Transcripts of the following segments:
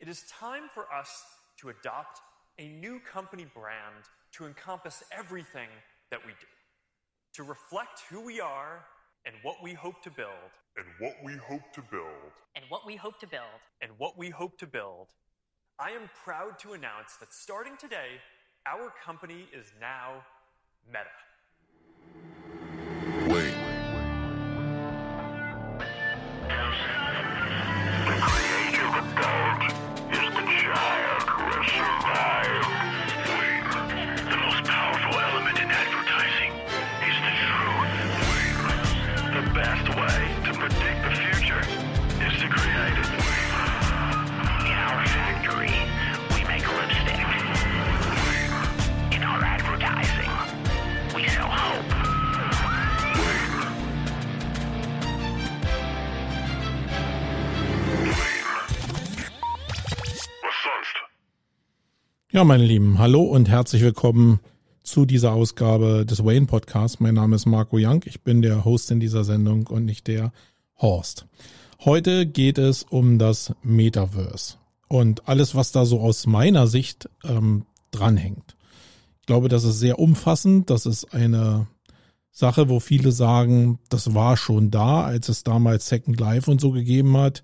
It is time for us to adopt a new company brand to encompass everything that we do, to reflect who we are and what we hope to build, and what we hope to build. and what we hope to build. and what we hope to build. I am proud to announce that starting today, our company is now Meta. Ja, meine Lieben, hallo und herzlich willkommen zu dieser Ausgabe des Wayne Podcasts. Mein Name ist Marco Young, ich bin der Host in dieser Sendung und nicht der Horst. Heute geht es um das Metaverse und alles, was da so aus meiner Sicht ähm, dranhängt. Ich glaube, das ist sehr umfassend. Das ist eine Sache, wo viele sagen, das war schon da, als es damals Second Life und so gegeben hat.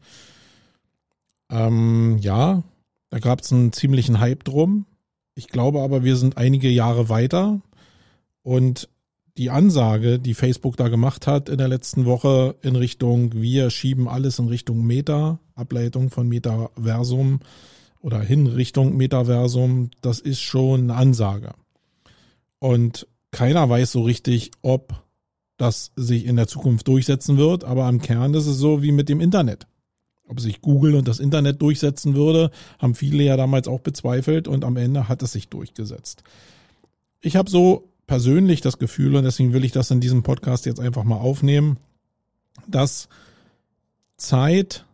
Ähm, ja, da gab es einen ziemlichen Hype drum. Ich glaube aber, wir sind einige Jahre weiter und die Ansage, die Facebook da gemacht hat in der letzten Woche in Richtung, wir schieben alles in Richtung Meta, Ableitung von Metaversum oder hin Richtung Metaversum, das ist schon eine Ansage. Und keiner weiß so richtig, ob das sich in der Zukunft durchsetzen wird, aber am Kern ist es so wie mit dem Internet. Ob sich Google und das Internet durchsetzen würde, haben viele ja damals auch bezweifelt und am Ende hat es sich durchgesetzt. Ich habe so persönlich das Gefühl, und deswegen will ich das in diesem Podcast jetzt einfach mal aufnehmen, dass Zeit,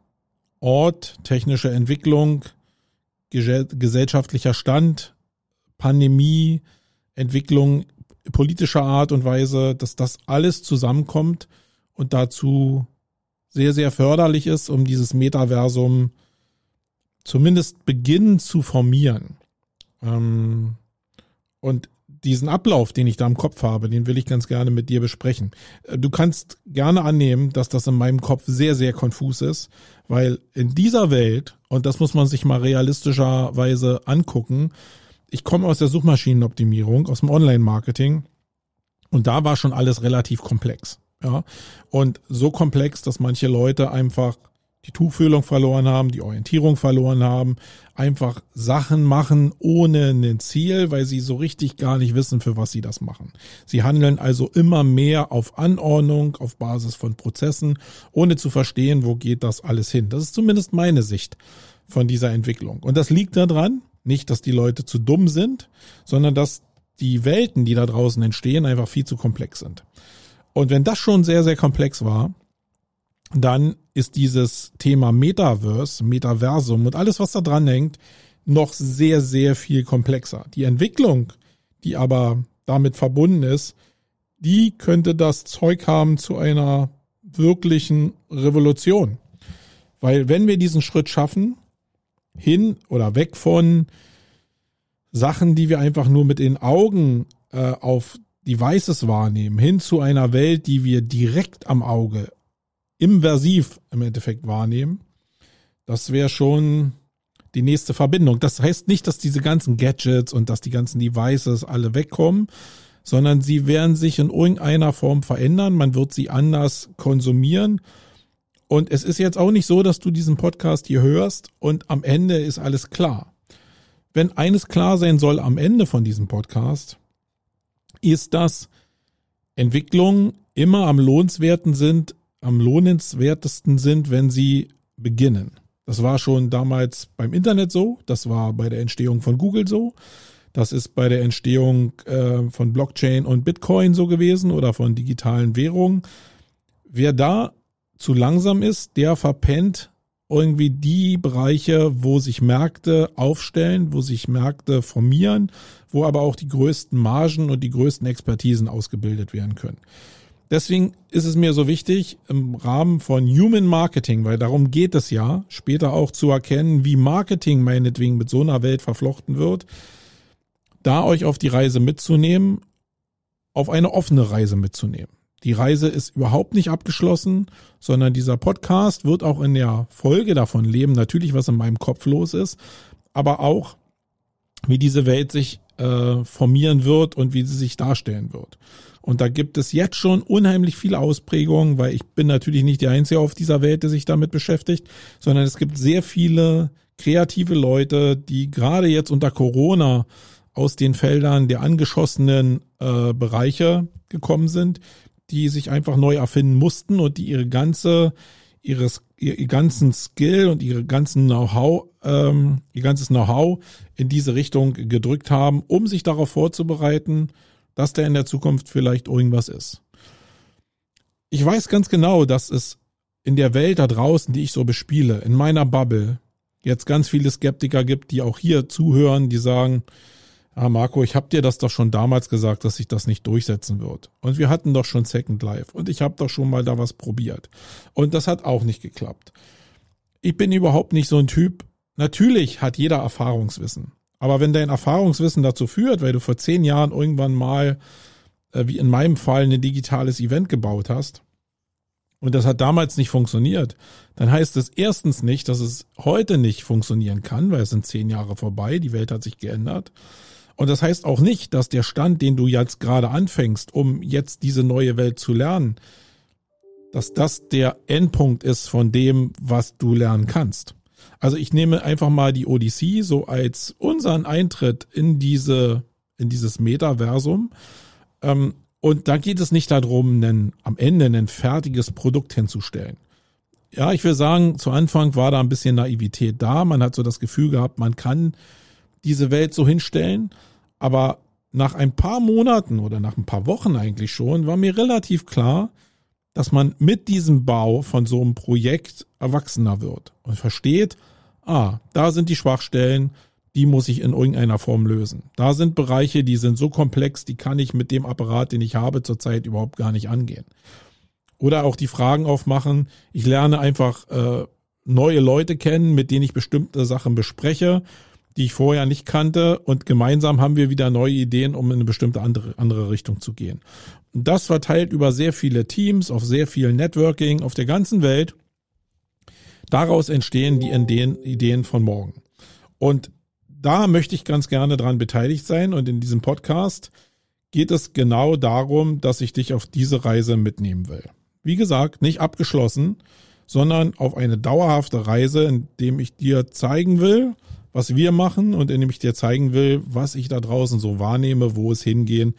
Ort, technische Entwicklung, gese- gesellschaftlicher Stand, Pandemie, Entwicklung politischer Art und Weise, dass das alles zusammenkommt und dazu sehr, sehr förderlich ist, um dieses Metaversum zumindest beginnen zu formieren. Ähm, und diesen Ablauf, den ich da im Kopf habe, den will ich ganz gerne mit dir besprechen. Äh, Du kannst gerne annehmen, dass das in meinem Kopf sehr, sehr konfus ist, weil in dieser Welt, und das muss man sich mal realistischerweise angucken, ich komme aus der Suchmaschinenoptimierung, aus dem Online-Marketing und da war schon alles relativ komplex. Ja, und so komplex, dass manche Leute einfach die Tuchfühlung verloren haben, die Orientierung verloren haben, einfach Sachen machen ohne ein Ziel, weil sie so richtig gar nicht wissen, für was sie das machen. Sie handeln also immer mehr auf Anordnung, auf Basis von Prozessen, ohne zu verstehen, wo geht das alles hin. Das ist zumindest meine Sicht von dieser Entwicklung. Und das liegt daran, nicht, dass die Leute zu dumm sind, sondern dass die Welten, die da draußen entstehen, einfach viel zu komplex sind. Und wenn das schon sehr, sehr komplex war, dann ist dieses Thema Metaverse, Metaversum und alles, was da dran hängt, noch sehr, sehr viel komplexer. Die Entwicklung, die aber damit verbunden ist, die könnte das Zeug haben zu einer wirklichen Revolution. Weil wenn wir diesen Schritt schaffen, hin oder weg von Sachen, die wir einfach nur mit den Augen äh, auf Devices wahrnehmen, hin zu einer Welt, die wir direkt am Auge, immersiv im Endeffekt wahrnehmen, das wäre schon die nächste Verbindung. Das heißt nicht, dass diese ganzen Gadgets und dass die ganzen Devices alle wegkommen, sondern sie werden sich in irgendeiner Form verändern. Man wird sie anders konsumieren. Und es ist jetzt auch nicht so, dass du diesen Podcast hier hörst und am Ende ist alles klar. Wenn eines klar sein soll am Ende von diesem Podcast, ist, dass Entwicklungen immer am lohnenswerten sind, am lohnenswertesten sind, wenn sie beginnen. Das war schon damals beim Internet so, das war bei der Entstehung von Google so, das ist bei der Entstehung äh, von Blockchain und Bitcoin so gewesen oder von digitalen Währungen. Wer da zu langsam ist, der verpennt irgendwie die Bereiche, wo sich Märkte aufstellen, wo sich Märkte formieren, wo aber auch die größten Margen und die größten Expertisen ausgebildet werden können. Deswegen ist es mir so wichtig, im Rahmen von Human Marketing, weil darum geht es ja, später auch zu erkennen, wie Marketing meinetwegen mit so einer Welt verflochten wird, da euch auf die Reise mitzunehmen, auf eine offene Reise mitzunehmen. Die Reise ist überhaupt nicht abgeschlossen, sondern dieser Podcast wird auch in der Folge davon leben, natürlich, was in meinem Kopf los ist, aber auch, wie diese Welt sich äh, formieren wird und wie sie sich darstellen wird. Und da gibt es jetzt schon unheimlich viele Ausprägungen, weil ich bin natürlich nicht der Einzige auf dieser Welt, der sich damit beschäftigt, sondern es gibt sehr viele kreative Leute, die gerade jetzt unter Corona aus den Feldern der angeschossenen äh, Bereiche gekommen sind, die sich einfach neu erfinden mussten und die ihre ganze ihres ihr, ihr ganzen Skill und ihre ganzen Know-how, ähm, ihr ganzes Know-how in diese Richtung gedrückt haben, um sich darauf vorzubereiten, dass da in der Zukunft vielleicht irgendwas ist. Ich weiß ganz genau, dass es in der Welt da draußen, die ich so bespiele, in meiner Bubble, jetzt ganz viele Skeptiker gibt, die auch hier zuhören, die sagen, ah Marco, ich habe dir das doch schon damals gesagt, dass sich das nicht durchsetzen wird. Und wir hatten doch schon Second Life und ich habe doch schon mal da was probiert. Und das hat auch nicht geklappt. Ich bin überhaupt nicht so ein Typ. Natürlich hat jeder Erfahrungswissen. Aber wenn dein Erfahrungswissen dazu führt, weil du vor zehn Jahren irgendwann mal, äh, wie in meinem Fall, ein digitales Event gebaut hast, und das hat damals nicht funktioniert, dann heißt es erstens nicht, dass es heute nicht funktionieren kann, weil es sind zehn Jahre vorbei, die Welt hat sich geändert. Und das heißt auch nicht, dass der Stand, den du jetzt gerade anfängst, um jetzt diese neue Welt zu lernen, dass das der Endpunkt ist von dem, was du lernen kannst. Also ich nehme einfach mal die Odyssee so als unseren Eintritt in diese, in dieses Metaversum. Ähm, und da geht es nicht darum, einen, am Ende ein fertiges Produkt hinzustellen. Ja, ich will sagen, zu Anfang war da ein bisschen Naivität da. Man hat so das Gefühl gehabt, man kann diese Welt so hinstellen. Aber nach ein paar Monaten oder nach ein paar Wochen eigentlich schon war mir relativ klar, dass man mit diesem Bau von so einem Projekt erwachsener wird und versteht, ah, da sind die Schwachstellen, die muss ich in irgendeiner Form lösen. Da sind Bereiche, die sind so komplex, die kann ich mit dem Apparat, den ich habe, zurzeit überhaupt gar nicht angehen. Oder auch die Fragen aufmachen. Ich lerne einfach äh, neue Leute kennen, mit denen ich bestimmte Sachen bespreche, die ich vorher nicht kannte. Und gemeinsam haben wir wieder neue Ideen, um in eine bestimmte andere, andere Richtung zu gehen. Und das verteilt über sehr viele Teams, auf sehr viel Networking auf der ganzen Welt. Daraus entstehen die Ideen von morgen. Und da möchte ich ganz gerne dran beteiligt sein. Und in diesem Podcast geht es genau darum, dass ich dich auf diese Reise mitnehmen will. Wie gesagt, nicht abgeschlossen, sondern auf eine dauerhafte Reise, in dem ich dir zeigen will, was wir machen und in dem ich dir zeigen will, was ich da draußen so wahrnehme, wo es hingehen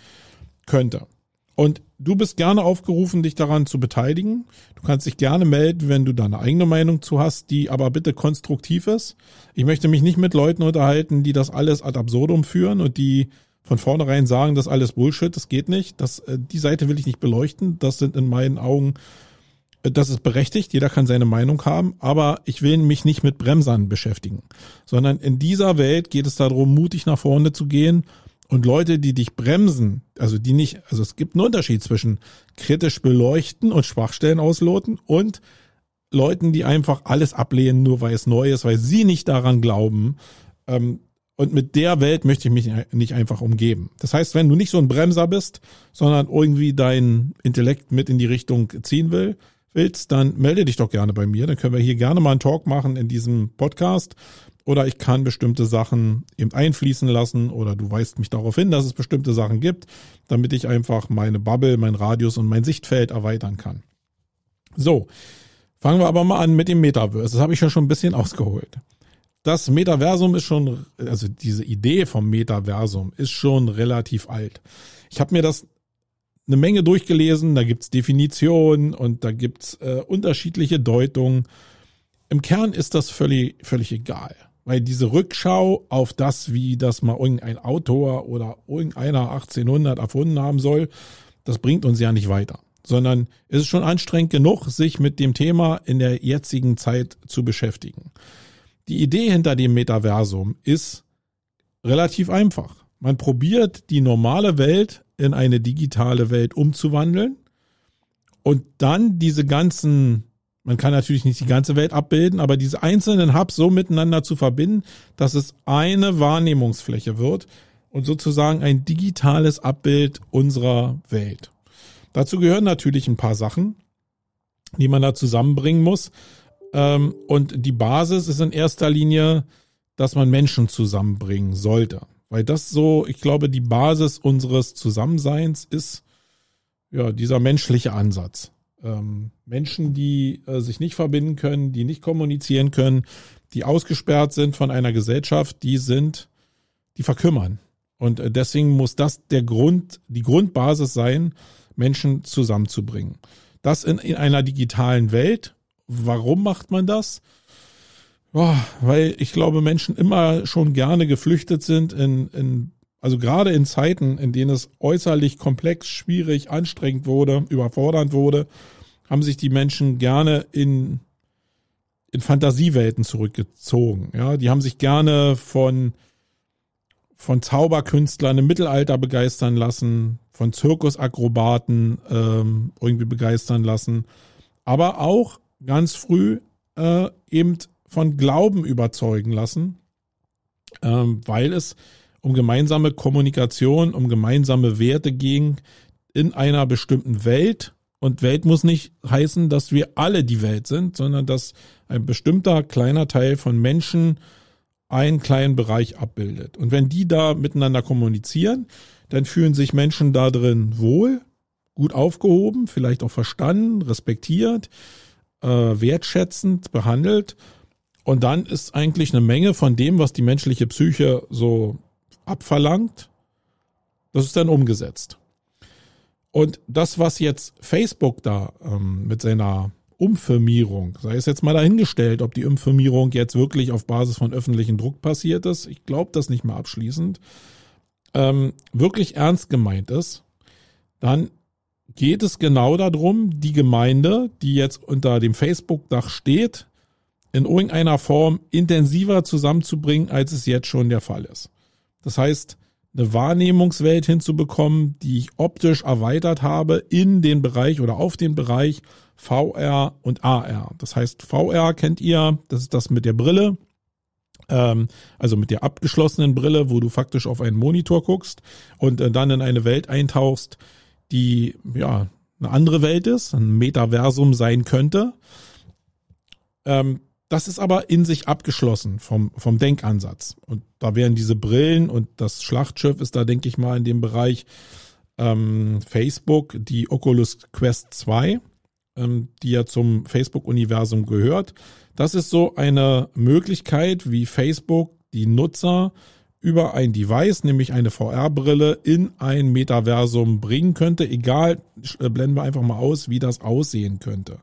könnte. Und du bist gerne aufgerufen, dich daran zu beteiligen. Du kannst dich gerne melden, wenn du da eine eigene Meinung zu hast, die aber bitte konstruktiv ist. Ich möchte mich nicht mit Leuten unterhalten, die das alles ad absurdum führen und die von vornherein sagen, das ist alles Bullshit, das geht nicht. Das, äh, die Seite will ich nicht beleuchten. Das sind in meinen Augen, das ist berechtigt. Jeder kann seine Meinung haben. Aber ich will mich nicht mit Bremsern beschäftigen, sondern in dieser Welt geht es darum, mutig nach vorne zu gehen und Leute, die dich bremsen, also die nicht, also es gibt einen Unterschied zwischen kritisch beleuchten und Schwachstellen ausloten und Leuten, die einfach alles ablehnen, nur weil es neu ist, weil sie nicht daran glauben. Ähm, und mit der Welt möchte ich mich nicht einfach umgeben. Das heißt, wenn du nicht so ein Bremser bist, sondern irgendwie dein Intellekt mit in die Richtung ziehen will, willst, dann melde dich doch gerne bei mir. Dann können wir hier gerne mal einen Talk machen in diesem Podcast oder ich kann bestimmte Sachen eben einfließen lassen oder du weist mich darauf hin, dass es bestimmte Sachen gibt, damit ich einfach meine Bubble, mein Radius und mein Sichtfeld erweitern kann. So, fangen wir aber mal an mit dem Metaverse. Das habe ich ja schon ein bisschen ausgeholt. Das Metaversum ist schon, also diese Idee vom Metaversum ist schon relativ alt. Ich habe mir das eine Menge durchgelesen, da gibt's Definitionen und da gibt's äh, unterschiedliche Deutungen. Im Kern ist das völlig, völlig egal. Weil diese Rückschau auf das, wie das mal irgendein Autor oder irgendeiner 1800 erfunden haben soll, das bringt uns ja nicht weiter. Sondern es ist schon anstrengend genug, sich mit dem Thema in der jetzigen Zeit zu beschäftigen. Die Idee hinter dem Metaversum ist relativ einfach. Man probiert die normale Welt in eine digitale Welt umzuwandeln und dann diese ganzen, man kann natürlich nicht die ganze Welt abbilden, aber diese einzelnen Hubs so miteinander zu verbinden, dass es eine Wahrnehmungsfläche wird und sozusagen ein digitales Abbild unserer Welt. Dazu gehören natürlich ein paar Sachen, die man da zusammenbringen muss. Ähm, und die Basis ist in erster Linie, dass man Menschen zusammenbringen sollte. Weil das so, ich glaube, die Basis unseres Zusammenseins ist ja dieser menschliche Ansatz. Ähm, Menschen, die äh, sich nicht verbinden können, die nicht kommunizieren können, die ausgesperrt sind von einer Gesellschaft, die sind, die verkümmern. Und äh, deswegen muss das der Grund, die Grundbasis sein, Menschen zusammenzubringen. Das in, in einer digitalen Welt. Warum macht man das? Oh, weil ich glaube, Menschen immer schon gerne geflüchtet sind in, in also gerade in Zeiten, in denen es äußerlich komplex, schwierig, anstrengend wurde, überfordernd wurde, haben sich die Menschen gerne in, in Fantasiewelten zurückgezogen. Ja, die haben sich gerne von, von Zauberkünstlern im Mittelalter begeistern lassen, von Zirkusakrobaten ähm, irgendwie begeistern lassen, aber auch ganz früh äh, eben von Glauben überzeugen lassen, ähm, weil es um gemeinsame Kommunikation, um gemeinsame Werte ging in einer bestimmten Welt. Und Welt muss nicht heißen, dass wir alle die Welt sind, sondern dass ein bestimmter kleiner Teil von Menschen einen kleinen Bereich abbildet. Und wenn die da miteinander kommunizieren, dann fühlen sich Menschen da drin wohl, gut aufgehoben, vielleicht auch verstanden, respektiert, äh, wertschätzend behandelt. Und dann ist eigentlich eine Menge von dem, was die menschliche Psyche so abverlangt, das ist dann umgesetzt. Und das, was jetzt Facebook da ähm, mit seiner Umfirmierung, sei es jetzt mal dahingestellt, ob die Umfirmierung jetzt wirklich auf Basis von öffentlichem Druck passiert ist, ich glaube das nicht mehr abschließend, ähm, wirklich ernst gemeint ist, dann geht es genau darum, die Gemeinde, die jetzt unter dem Facebook-Dach steht, in irgendeiner Form intensiver zusammenzubringen, als es jetzt schon der Fall ist. Das heißt, eine Wahrnehmungswelt hinzubekommen, die ich optisch erweitert habe in den Bereich oder auf den Bereich VR und AR. Das heißt, VR kennt ihr, das ist das mit der Brille, ähm, also mit der abgeschlossenen Brille, wo du faktisch auf einen Monitor guckst und äh, dann in eine Welt eintauchst, die ja eine andere Welt ist, ein Metaversum sein könnte. Ähm, das ist aber in sich abgeschlossen vom, vom Denkansatz. Und da wären diese Brillen und das Schlachtschiff ist da, denke ich mal, in dem Bereich ähm, Facebook, die Oculus Quest 2, ähm, die ja zum Facebook-Universum gehört. Das ist so eine Möglichkeit, wie Facebook die Nutzer über ein Device, nämlich eine VR-Brille, in ein Metaversum bringen könnte. Egal, äh, blenden wir einfach mal aus, wie das aussehen könnte.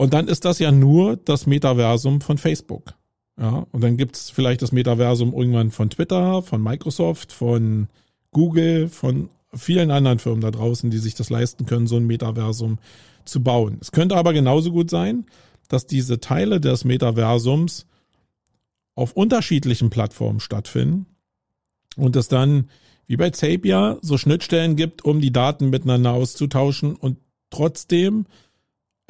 Und dann ist das ja nur das Metaversum von Facebook. Ja, und dann gibt's vielleicht das Metaversum irgendwann von Twitter, von Microsoft, von Google, von vielen anderen Firmen da draußen, die sich das leisten können, so ein Metaversum zu bauen. Es könnte aber genauso gut sein, dass diese Teile des Metaversums auf unterschiedlichen Plattformen stattfinden und es dann wie bei Zapier so Schnittstellen gibt, um die Daten miteinander auszutauschen und trotzdem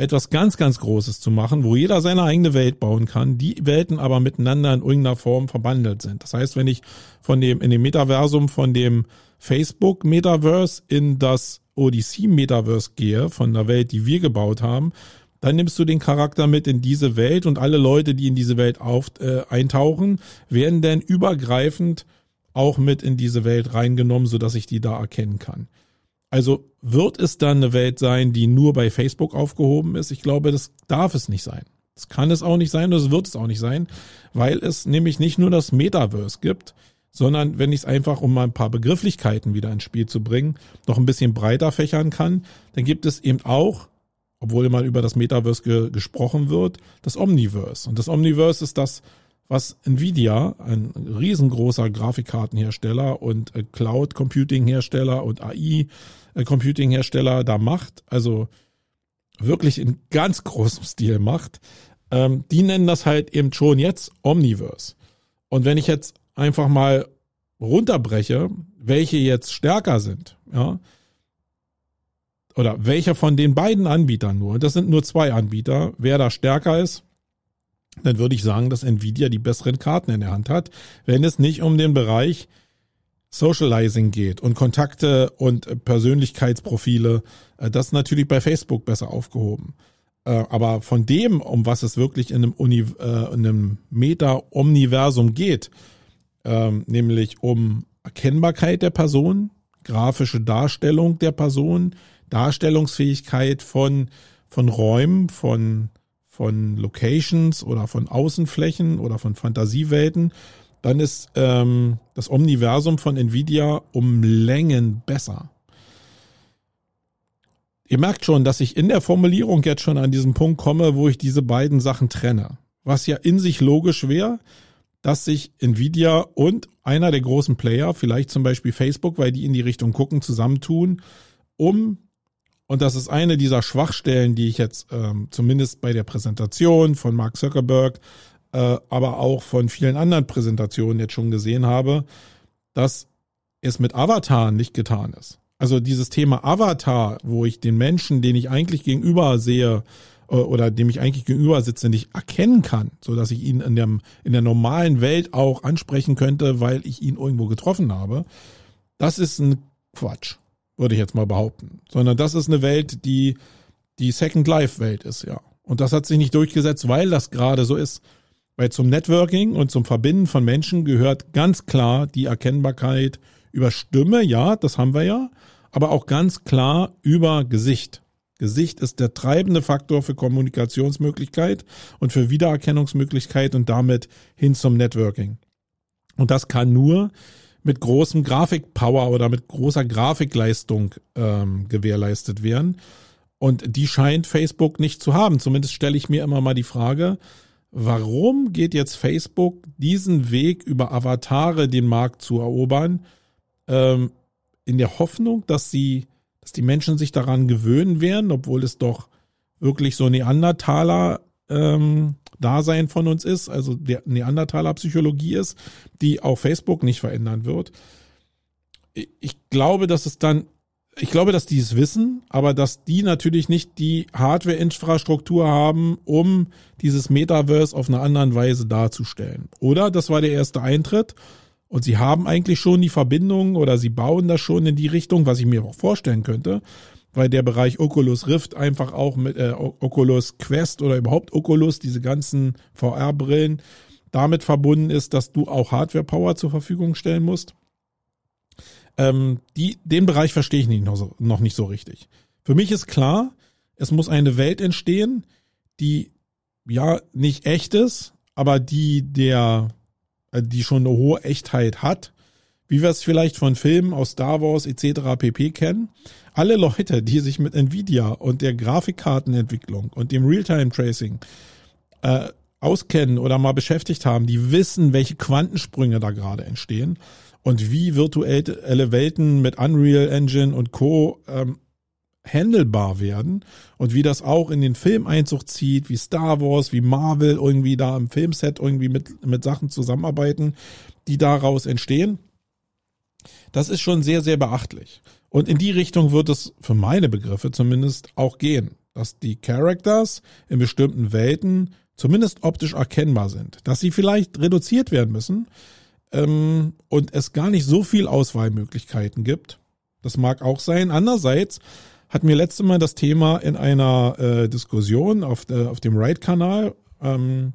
etwas ganz, ganz Großes zu machen, wo jeder seine eigene Welt bauen kann, die Welten aber miteinander in irgendeiner Form verbandelt sind. Das heißt, wenn ich von dem, in dem Metaversum von dem Facebook Metaverse in das Odyssey Metaverse gehe, von der Welt, die wir gebaut haben, dann nimmst du den Charakter mit in diese Welt und alle Leute, die in diese Welt auf, äh, eintauchen, werden dann übergreifend auch mit in diese Welt reingenommen, so dass ich die da erkennen kann. Also wird es dann eine Welt sein, die nur bei Facebook aufgehoben ist? Ich glaube, das darf es nicht sein. Das kann es auch nicht sein, das wird es auch nicht sein, weil es nämlich nicht nur das Metaverse gibt, sondern wenn ich es einfach, um mal ein paar Begrifflichkeiten wieder ins Spiel zu bringen, noch ein bisschen breiter fächern kann, dann gibt es eben auch, obwohl mal über das Metaverse ge gesprochen wird, das Omniverse. Und das Omniverse ist das, was Nvidia, ein riesengroßer Grafikkartenhersteller und äh, Cloud Computing Hersteller und AI äh, Computing Hersteller da macht, also wirklich in ganz großem Stil macht, ähm, die nennen das halt eben schon jetzt Omniverse. Und wenn ich jetzt einfach mal runterbreche, welche jetzt stärker sind, ja, oder welcher von den beiden Anbietern nur, das sind nur zwei Anbieter, wer da stärker ist, dann würde ich sagen, dass Nvidia die besseren Karten in der Hand hat, wenn es nicht um den Bereich Socializing geht und Kontakte und Persönlichkeitsprofile. Äh, das ist natürlich bei Facebook besser aufgehoben. Äh, aber von dem, um was es wirklich in einem, Uni, äh, in einem Meta-Omniversum geht, ähm, nämlich um Erkennbarkeit der Person, grafische Darstellung der Person, Darstellungsfähigkeit von, von Räumen, von, von Locations oder von Außenflächen oder von Fantasiewelten, dann ist ähm, das Omniversum von Nvidia um Längen besser. Ihr merkt schon, dass ich in der Formulierung jetzt schon an diesen Punkt komme, wo ich diese beiden Sachen trenne. Was ja in sich logisch wäre, dass sich Nvidia und einer der großen Player, vielleicht zum Beispiel Facebook, weil die in die Richtung gucken, zusammentun, um, und das ist eine dieser Schwachstellen, die ich jetzt ähm, zumindest bei der Präsentation von Mark Zuckerberg, aber auch von vielen anderen Präsentationen jetzt schon gesehen habe, dass es mit Avatar nicht getan ist. Also dieses Thema Avatar, wo ich den Menschen, den ich eigentlich gegenüber sehe äh, oder dem ich eigentlich gegenüber sitze, nicht erkennen kann, so dass ich ihn in der, in der normalen Welt auch ansprechen könnte, weil ich ihn irgendwo getroffen habe. Das ist ein Quatsch, würde ich jetzt mal behaupten. Sondern das ist eine Welt, die die Second Life Welt ist, ja. Und das hat sich nicht durchgesetzt, weil das gerade so ist. Weil zum Networking und zum Verbinden von Menschen gehört ganz klar die Erkennbarkeit über Stimme, ja, das haben wir ja, aber auch ganz klar über Gesicht. Gesicht ist der treibende Faktor für Kommunikationsmöglichkeit und für Wiedererkennungsmöglichkeit und damit hin zum Networking. Und das kann nur mit großem Grafikpower oder mit großer Grafikleistung ähm, gewährleistet werden. Und die scheint Facebook nicht zu haben. Zumindest stelle ich mir immer mal die Frage, warum geht jetzt Facebook diesen Weg über Avatare den Markt zu erobern? Ähm, in der Hoffnung, dass sie, dass die Menschen sich daran gewöhnen werden, obwohl es doch wirklich so Neandertaler ähm, Dasein von uns ist, also der Neandertaler Psychologie ist, die auch Facebook nicht verändern wird. Ich glaube, dass es dann, ich glaube, dass die es wissen, aber dass die natürlich nicht die Hardware-Infrastruktur haben, um dieses Metaverse auf eine andere Weise darzustellen. Oder das war der erste Eintritt und sie haben eigentlich schon die Verbindung oder sie bauen das schon in die Richtung, was ich mir auch vorstellen könnte, weil der Bereich Oculus Rift einfach auch mit äh, Oculus Quest oder überhaupt Oculus, diese ganzen VR-Brillen, damit verbunden ist, dass du auch Hardware-Power zur Verfügung stellen musst. Ähm, die, den Bereich verstehe ich nicht noch, so, noch nicht so richtig. Für mich ist klar, es muss eine Welt entstehen, die ja nicht echt ist, aber die der äh, die schon eine hohe Echtheit hat, wie wir es vielleicht von Filmen aus Star Wars etc. pp kennen. Alle Leute, die sich mit Nvidia und der Grafikkartenentwicklung und dem Realtime-Tracing äh, auskennen oder mal beschäftigt haben, die wissen, welche Quantensprünge da gerade entstehen und wie virtuelle Welten mit Unreal Engine und Co. Ähm, handelbar werden und wie das auch in den Filmeinzug zieht, wie Star Wars, wie Marvel irgendwie da im Filmset irgendwie mit, mit Sachen zusammenarbeiten, die daraus entstehen. Das ist schon sehr, sehr beachtlich. Und in die Richtung wird es für meine Begriffe zumindest auch gehen, dass die Characters in bestimmten Welten zumindest optisch erkennbar sind, dass sie vielleicht reduziert werden müssen ähm, und es gar nicht so viel Auswahlmöglichkeiten gibt. Das mag auch sein. Andererseits hatten wir letzte Mal das Thema in einer äh, Diskussion auf, äh, auf dem Right-Kanal, ähm,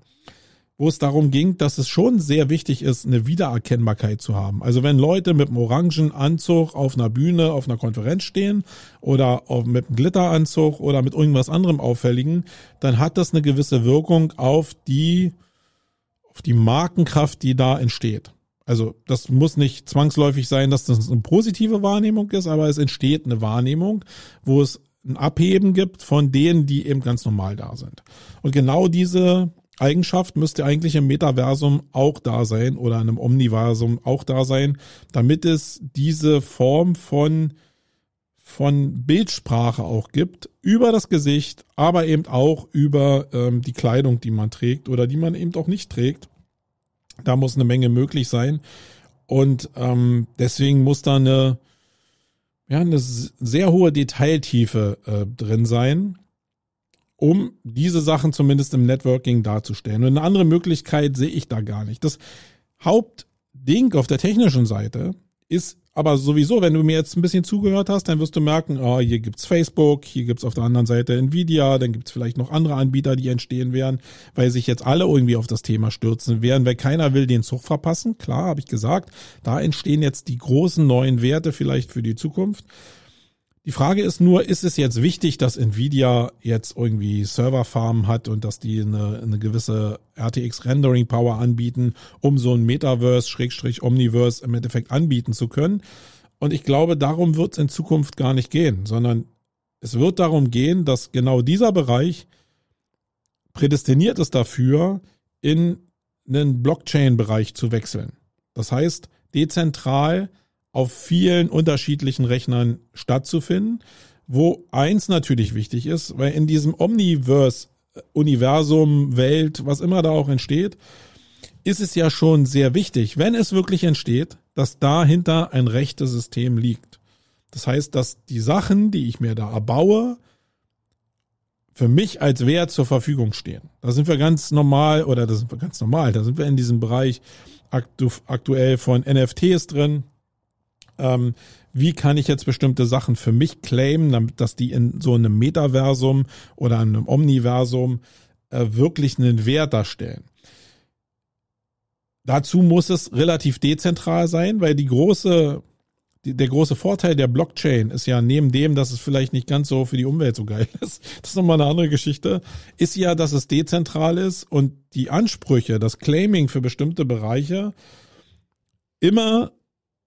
wo es darum ging, dass es schon sehr wichtig ist, eine Wiedererkennbarkeit zu haben. Also wenn Leute mit einem orangen Anzug auf einer Bühne, auf einer Konferenz stehen oder auf, mit einem Glitteranzug oder mit irgendwas anderem auffälligen, dann hat das eine gewisse Wirkung auf die, auf die Markenkraft, die da entsteht. Also das muss nicht zwangsläufig sein, dass das eine positive Wahrnehmung ist, aber es entsteht eine Wahrnehmung, wo es ein Abheben gibt von denen, die eben ganz normal da sind. Und genau diese Eigenschaft müsste eigentlich im Metaversum auch da sein oder in einem Omniversum auch da sein, damit es diese Form von von Bildsprache auch gibt über das Gesicht, aber eben auch über ähm, die Kleidung, die man trägt oder die man eben auch nicht trägt. Da muss eine Menge möglich sein. Und ähm, deswegen muss da eine, ja, eine sehr hohe Detailtiefe äh, drin sein, um diese Sachen zumindest im Networking darzustellen. Und eine andere Möglichkeit sehe ich da gar nicht. Das Hauptding auf der technischen Seite ist aber sowieso, wenn du mir jetzt ein bisschen zugehört hast, dann wirst du merken, oh, hier gibt's Facebook, hier gibt's auf der anderen Seite Nvidia, dann gibt's vielleicht noch andere Anbieter, die entstehen werden, weil sich jetzt alle irgendwie auf das Thema stürzen werden, weil keiner will den Zug verpassen. Klar, habe ich gesagt, da entstehen jetzt die großen neuen Werte vielleicht für die Zukunft. Die Frage ist nur, ist es jetzt wichtig, dass Nvidia jetzt irgendwie Serverfarmen hat und dass die eine, eine gewisse RTX Rendering Power anbieten, um so ein Metaverse, Schrägstrich Omniverse im Endeffekt anbieten zu können? Und ich glaube, darum wird es in Zukunft gar nicht gehen, sondern es wird darum gehen, dass genau dieser Bereich prädestiniert ist dafür, in einen Blockchain-Bereich zu wechseln. Das heißt, dezentral auf vielen unterschiedlichen Rechnern stattzufinden, wo eins natürlich wichtig ist, weil in diesem Omniverse, Universum, Welt, was immer da auch entsteht, ist es ja schon sehr wichtig, wenn es wirklich entsteht, dass dahinter ein rechtes System liegt. Das heißt, dass die Sachen, die ich mir da erbaue, für mich als Wert zur Verfügung stehen. Da sind wir ganz normal, oder das sind wir ganz normal, da sind wir in diesem Bereich aktu aktuell von NFTs drin, ähm, wie kann ich jetzt bestimmte Sachen für mich claimen, damit, dass die in so einem Metaversum oder einem Omniversum äh, wirklich einen Wert darstellen. Dazu muss es relativ dezentral sein, weil die große, die, der große Vorteil der Blockchain ist ja neben dem, dass es vielleicht nicht ganz so für die Umwelt so geil ist, das ist nochmal eine andere Geschichte, ist ja, dass es dezentral ist und die Ansprüche, das Claiming für bestimmte Bereiche immer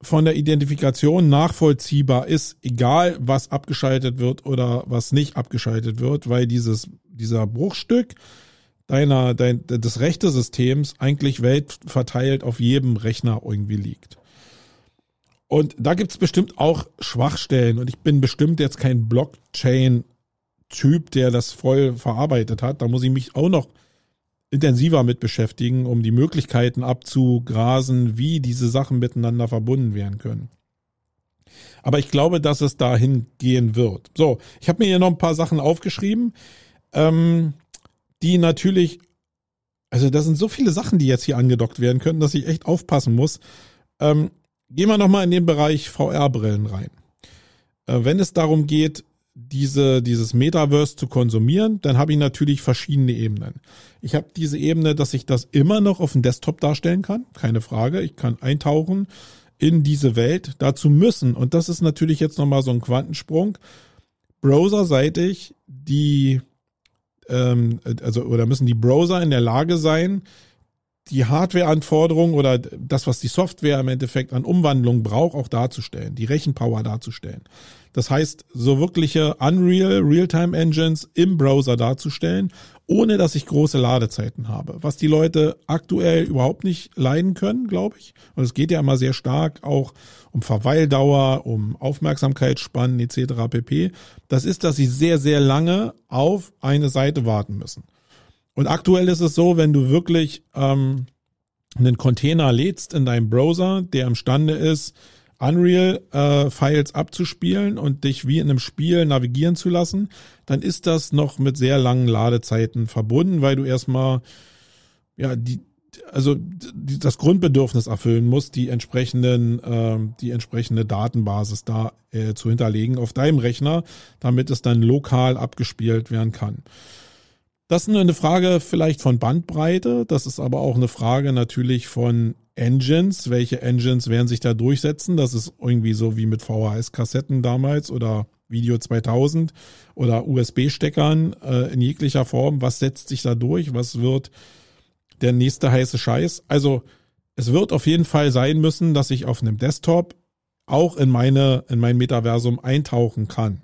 von der Identifikation nachvollziehbar ist, egal was abgeschaltet wird oder was nicht abgeschaltet wird, weil dieses, dieser Bruchstück deiner, dein, des Rechtesystems eigentlich weltverteilt auf jedem Rechner irgendwie liegt. Und da gibt's bestimmt auch Schwachstellen und ich bin bestimmt jetzt kein Blockchain-Typ, der das voll verarbeitet hat. Da muss ich mich auch noch intensiver mit beschäftigen, um die Möglichkeiten abzugrasen, wie diese Sachen miteinander verbunden werden können. Aber ich glaube, dass es dahin gehen wird. So, ich habe mir hier noch ein paar Sachen aufgeschrieben, ähm, die natürlich, also da sind so viele Sachen, die jetzt hier angedockt werden können, dass ich echt aufpassen muss. Ähm, gehen wir nochmal in den Bereich VR-Brillen rein. Äh, wenn es darum geht, diese, dieses Metaverse zu konsumieren, dann habe ich natürlich verschiedene Ebenen. Ich habe diese Ebene, dass ich das immer noch auf dem Desktop darstellen kann, keine Frage. Ich kann eintauchen in diese Welt. Dazu müssen, und das ist natürlich jetzt nochmal so ein Quantensprung, browserseitig die, ähm, also, oder müssen die Browser in der Lage sein, die Hardware-Anforderungen oder das, was die Software im Endeffekt an Umwandlung braucht, auch darzustellen, die Rechenpower darzustellen. Das heißt, so wirkliche Unreal Realtime Engines im Browser darzustellen, ohne dass ich große Ladezeiten habe. Was die Leute aktuell überhaupt nicht leiden können, glaube ich. Und es geht ja immer sehr stark auch um Verweildauer, um Aufmerksamkeitsspannen etc. pp. Das ist, dass sie sehr, sehr lange auf eine Seite warten müssen. Und aktuell ist es so, wenn du wirklich ähm, einen Container lädst in deinem Browser, der imstande ist, Unreal-Files äh, abzuspielen und dich wie in einem Spiel navigieren zu lassen, dann ist das noch mit sehr langen Ladezeiten verbunden, weil du erstmal ja die also die, das Grundbedürfnis erfüllen musst, die entsprechenden äh, die entsprechende Datenbasis da äh, zu hinterlegen auf deinem Rechner, damit es dann lokal abgespielt werden kann. Das ist nur eine Frage vielleicht von Bandbreite, das ist aber auch eine Frage natürlich von Engines. Welche Engines werden sich da durchsetzen? Das ist irgendwie so wie mit VHS-Kassetten damals oder Video 2000 oder USB-Steckern äh, in jeglicher Form. Was setzt sich da durch? Was wird der nächste heiße Scheiß? Also es wird auf jeden Fall sein müssen, dass ich auf einem Desktop auch in meine in mein Metaversum eintauchen kann.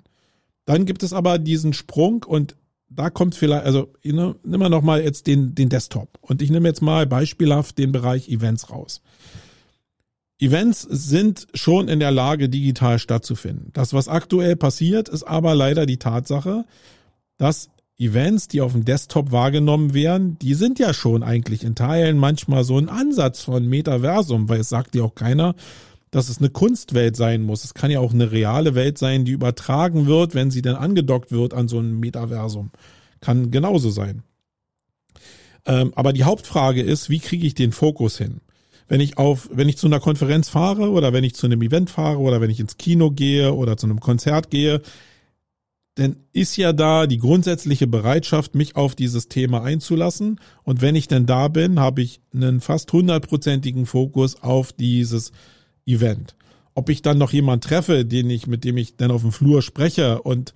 Dann gibt es aber diesen Sprung und da kommt vielleicht, also ne, nimm mal nochmal jetzt den, den Desktop und ich nehme jetzt mal beispielhaft den Bereich Events raus. Events sind schon in der Lage, digital stattzufinden. Das, was aktuell passiert, ist aber leider die Tatsache, dass Events, die auf dem Desktop wahrgenommen werden, die sind ja schon eigentlich in Teilen manchmal so ein Ansatz von Metaversum, weil es sagt dir auch keiner, dass es eine Kunstwelt sein muss. Es kann ja auch eine reale Welt sein, die übertragen wird, wenn sie dann angedockt wird an so ein Metaversum. Kann genauso sein. Ähm, aber die Hauptfrage ist, wie kriege ich den Fokus hin? Wenn ich auf, wenn ich zu einer Konferenz fahre oder wenn ich zu einem Event fahre oder wenn ich ins Kino gehe oder zu einem Konzert gehe, dann ist ja da die grundsätzliche Bereitschaft, mich auf dieses Thema einzulassen. Und wenn ich denn da bin, habe ich einen fast hundertprozentigen Fokus auf dieses Event. Ob ich dann noch jemand treffe, den ich, mit dem ich dann auf dem Flur spreche und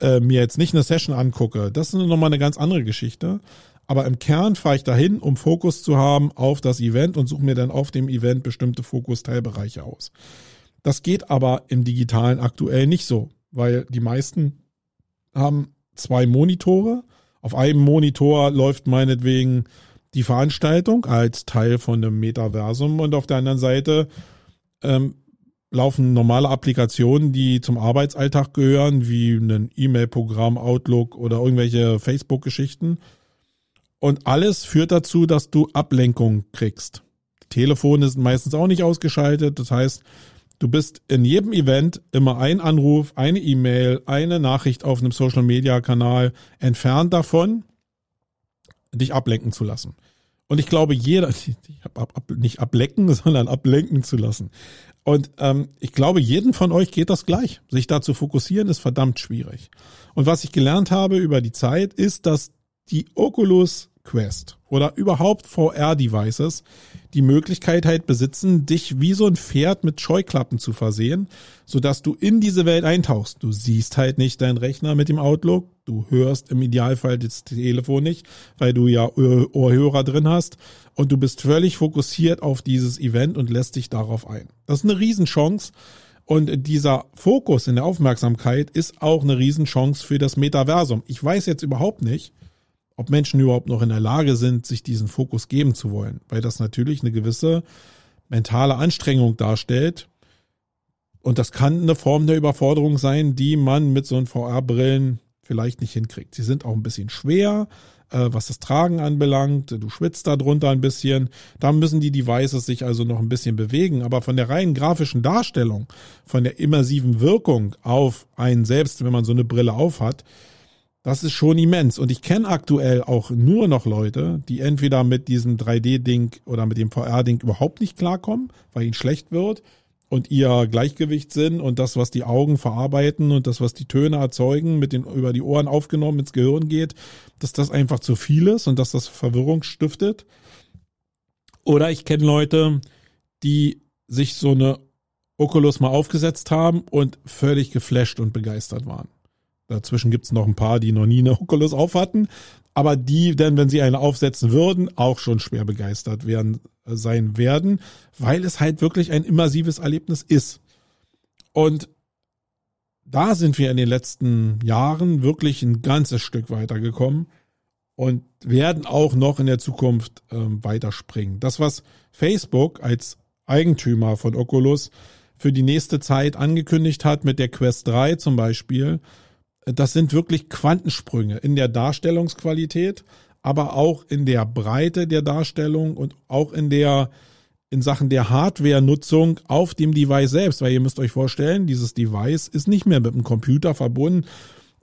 äh, mir jetzt nicht eine Session angucke, das ist nochmal eine ganz andere Geschichte. Aber im Kern fahre ich dahin, um Fokus zu haben auf das Event und suche mir dann auf dem Event bestimmte Fokusteilbereiche aus. Das geht aber im digitalen aktuell nicht so, weil die meisten haben zwei Monitore. Auf einem Monitor läuft meinetwegen die Veranstaltung als Teil von einem Metaversum und auf der anderen Seite ähm, laufen normale Applikationen, die zum Arbeitsalltag gehören, wie ein E-Mail-Programm, Outlook oder irgendwelche Facebook-Geschichten. Und alles führt dazu, dass du Ablenkung kriegst. Die Telefone sind meistens auch nicht ausgeschaltet. Das heißt, Du bist in jedem Event immer ein Anruf, eine E-Mail, eine Nachricht auf einem Social Media Kanal entfernt davon, dich ablenken zu lassen. Und ich glaube, jeder, nicht ablecken, sondern ablenken zu lassen. Und ähm, ich glaube, jeden von euch geht das gleich. Sich da zu fokussieren, ist verdammt schwierig. Und was ich gelernt habe über die Zeit, ist, dass die Oculus Quest oder überhaupt VR-Devices die Möglichkeit halt besitzen, dich wie so ein Pferd mit Scheuklappen zu versehen, sodass du in diese Welt eintauchst. Du siehst halt nicht deinen Rechner mit dem Outlook, du hörst im Idealfall das Telefon nicht, weil du ja Ohrhörer drin hast und du bist völlig fokussiert auf dieses Event und lässt dich darauf ein. Das ist eine Riesenchance. Und dieser Fokus in der Aufmerksamkeit ist auch eine Riesenchance für das Metaversum. Ich weiß jetzt überhaupt nicht, ob Menschen überhaupt noch in der Lage sind, sich diesen Fokus geben zu wollen, weil das natürlich eine gewisse mentale Anstrengung darstellt. Und das kann eine Form der Überforderung sein, die man mit so einem VR-Brillen vielleicht nicht hinkriegt. Sie sind auch ein bisschen schwer, äh, was das Tragen anbelangt. Du schwitzt da drunter ein bisschen. Da müssen die Devices sich also noch ein bisschen bewegen. Aber von der reinen grafischen Darstellung, von der immersiven Wirkung auf einen selbst, wenn man so eine Brille aufhat, das ist schon immens. Und ich kenne aktuell auch nur noch Leute, die entweder mit diesem 3D-Ding oder mit dem VR-Ding überhaupt nicht klarkommen, weil ihnen schlecht wird und ihr Gleichgewicht sind und das, was die Augen verarbeiten und das, was die Töne erzeugen, mit den über die Ohren aufgenommen ins Gehirn geht, dass das einfach zu viel ist und dass das Verwirrung stiftet. Oder ich kenne Leute, die sich so eine Oculus mal aufgesetzt haben und völlig geflasht und begeistert waren. Dazwischen gibt's noch ein paar, die noch nie eine Oculus auf hatten, aber die denn, wenn sie eine aufsetzen würden, auch schon schwer begeistert werden, äh, sein werden, weil es halt wirklich ein immersives Erlebnis ist. Und da sind wir in den letzten Jahren wirklich ein ganzes Stück weitergekommen und werden auch noch in der Zukunft ähm, weiterspringen. Das, was Facebook als Eigentümer von Oculus für die nächste Zeit angekündigt hat mit der Quest 3 zum Beispiel, das sind wirklich Quantensprünge in der Darstellungsqualität, aber auch in der Breite der Darstellung und auch in der in Sachen der Hardware-Nutzung auf dem Device selbst, weil ihr müsst euch vorstellen, dieses Device ist nicht mehr mit einem Computer verbunden,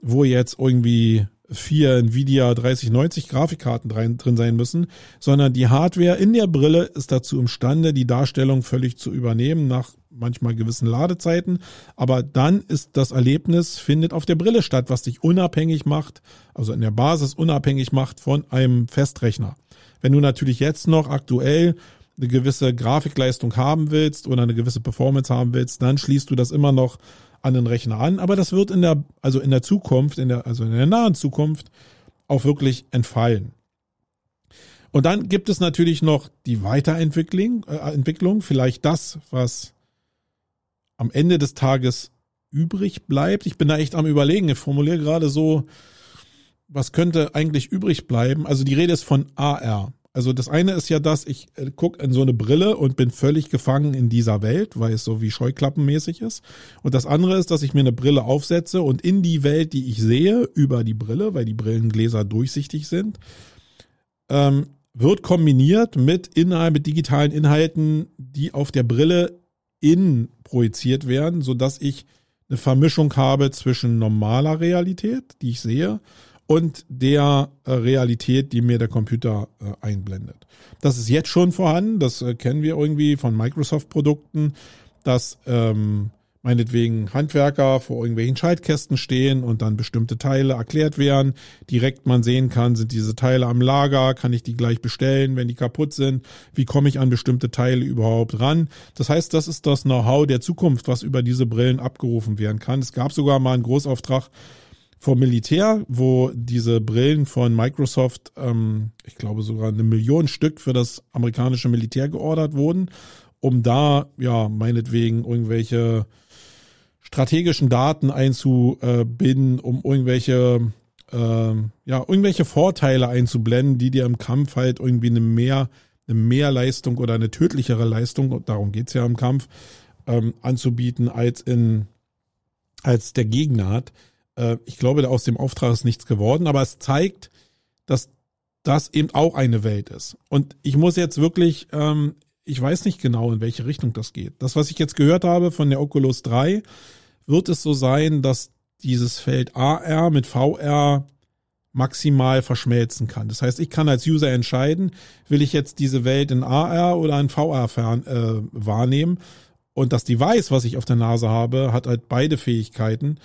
wo jetzt irgendwie vier Nvidia 3090 Grafikkarten drin sein müssen, sondern die Hardware in der Brille ist dazu imstande, die Darstellung völlig zu übernehmen nach manchmal gewissen Ladezeiten. Aber dann ist das Erlebnis findet auf der Brille statt, was dich unabhängig macht, also in der Basis unabhängig macht von einem Festrechner. Wenn du natürlich jetzt noch aktuell eine gewisse Grafikleistung haben willst oder eine gewisse Performance haben willst, dann schließt du das immer noch an den Rechner an, aber das wird in der, also in der Zukunft, in der, also in der nahen Zukunft auch wirklich entfallen. Und dann gibt es natürlich noch die Weiterentwicklung, äh, Entwicklung, vielleicht das, was am Ende des Tages übrig bleibt. Ich bin da echt am überlegen. Ich formuliere gerade so, was könnte eigentlich übrig bleiben? Also die Rede ist von AR. Also das eine ist ja das, ich äh, gucke in so eine Brille und bin völlig gefangen in dieser Welt, weil es so wie Scheuklappenmäßig ist. Und das andere ist, dass ich mir eine Brille aufsetze und in die Welt, die ich sehe, über die Brille, weil die Brillengläser durchsichtig sind, ähm, wird kombiniert mit Inhalt, mit digitalen Inhalten, die auf der Brille innen projiziert werden, so dass ich eine Vermischung habe zwischen normaler Realität, die ich sehe, und der äh, Realität, die mir der Computer äh, einblendet. Das ist jetzt schon vorhanden, das äh, kennen wir irgendwie von Microsoft-Produkten, dass ähm, meinetwegen Handwerker vor irgendwelchen Schaltkästen stehen und dann bestimmte Teile erklärt werden. Direkt man sehen kann, sind diese Teile am Lager, kann ich die gleich bestellen, wenn die kaputt sind, wie komme ich an bestimmte Teile überhaupt ran. Das heißt, das ist das Know-how der Zukunft, was über diese Brillen abgerufen werden kann. Es gab sogar mal einen Großauftrag vom Militär, wo diese Brillen von Microsoft, ähm, ich glaube sogar eine Million Stück für das amerikanische Militär geordert wurden, um da, ja, meinetwegen irgendwelche strategischen Daten einzubinden, um irgendwelche äh, ja irgendwelche Vorteile einzublenden, die dir im Kampf halt irgendwie eine mehr eine Mehrleistung oder eine tödlichere Leistung, darum geht's ja im Kampf, ähm, anzubieten als in als der Gegner hat. Äh, ich glaube, aus dem Auftrag ist nichts geworden, aber es zeigt, dass das eben auch eine Welt ist. Und ich muss jetzt wirklich, ähm, ich weiß nicht genau, in welche Richtung das geht. Das, was ich jetzt gehört habe von der Oculus 3, wird es so sein, dass dieses Feld AR mit VR maximal verschmelzen kann. Das heißt, ich kann als User entscheiden, will ich jetzt diese Welt in AR oder in VR fern, äh, wahrnehmen. Und das Device, was ich auf der Nase habe, hat halt beide Fähigkeiten.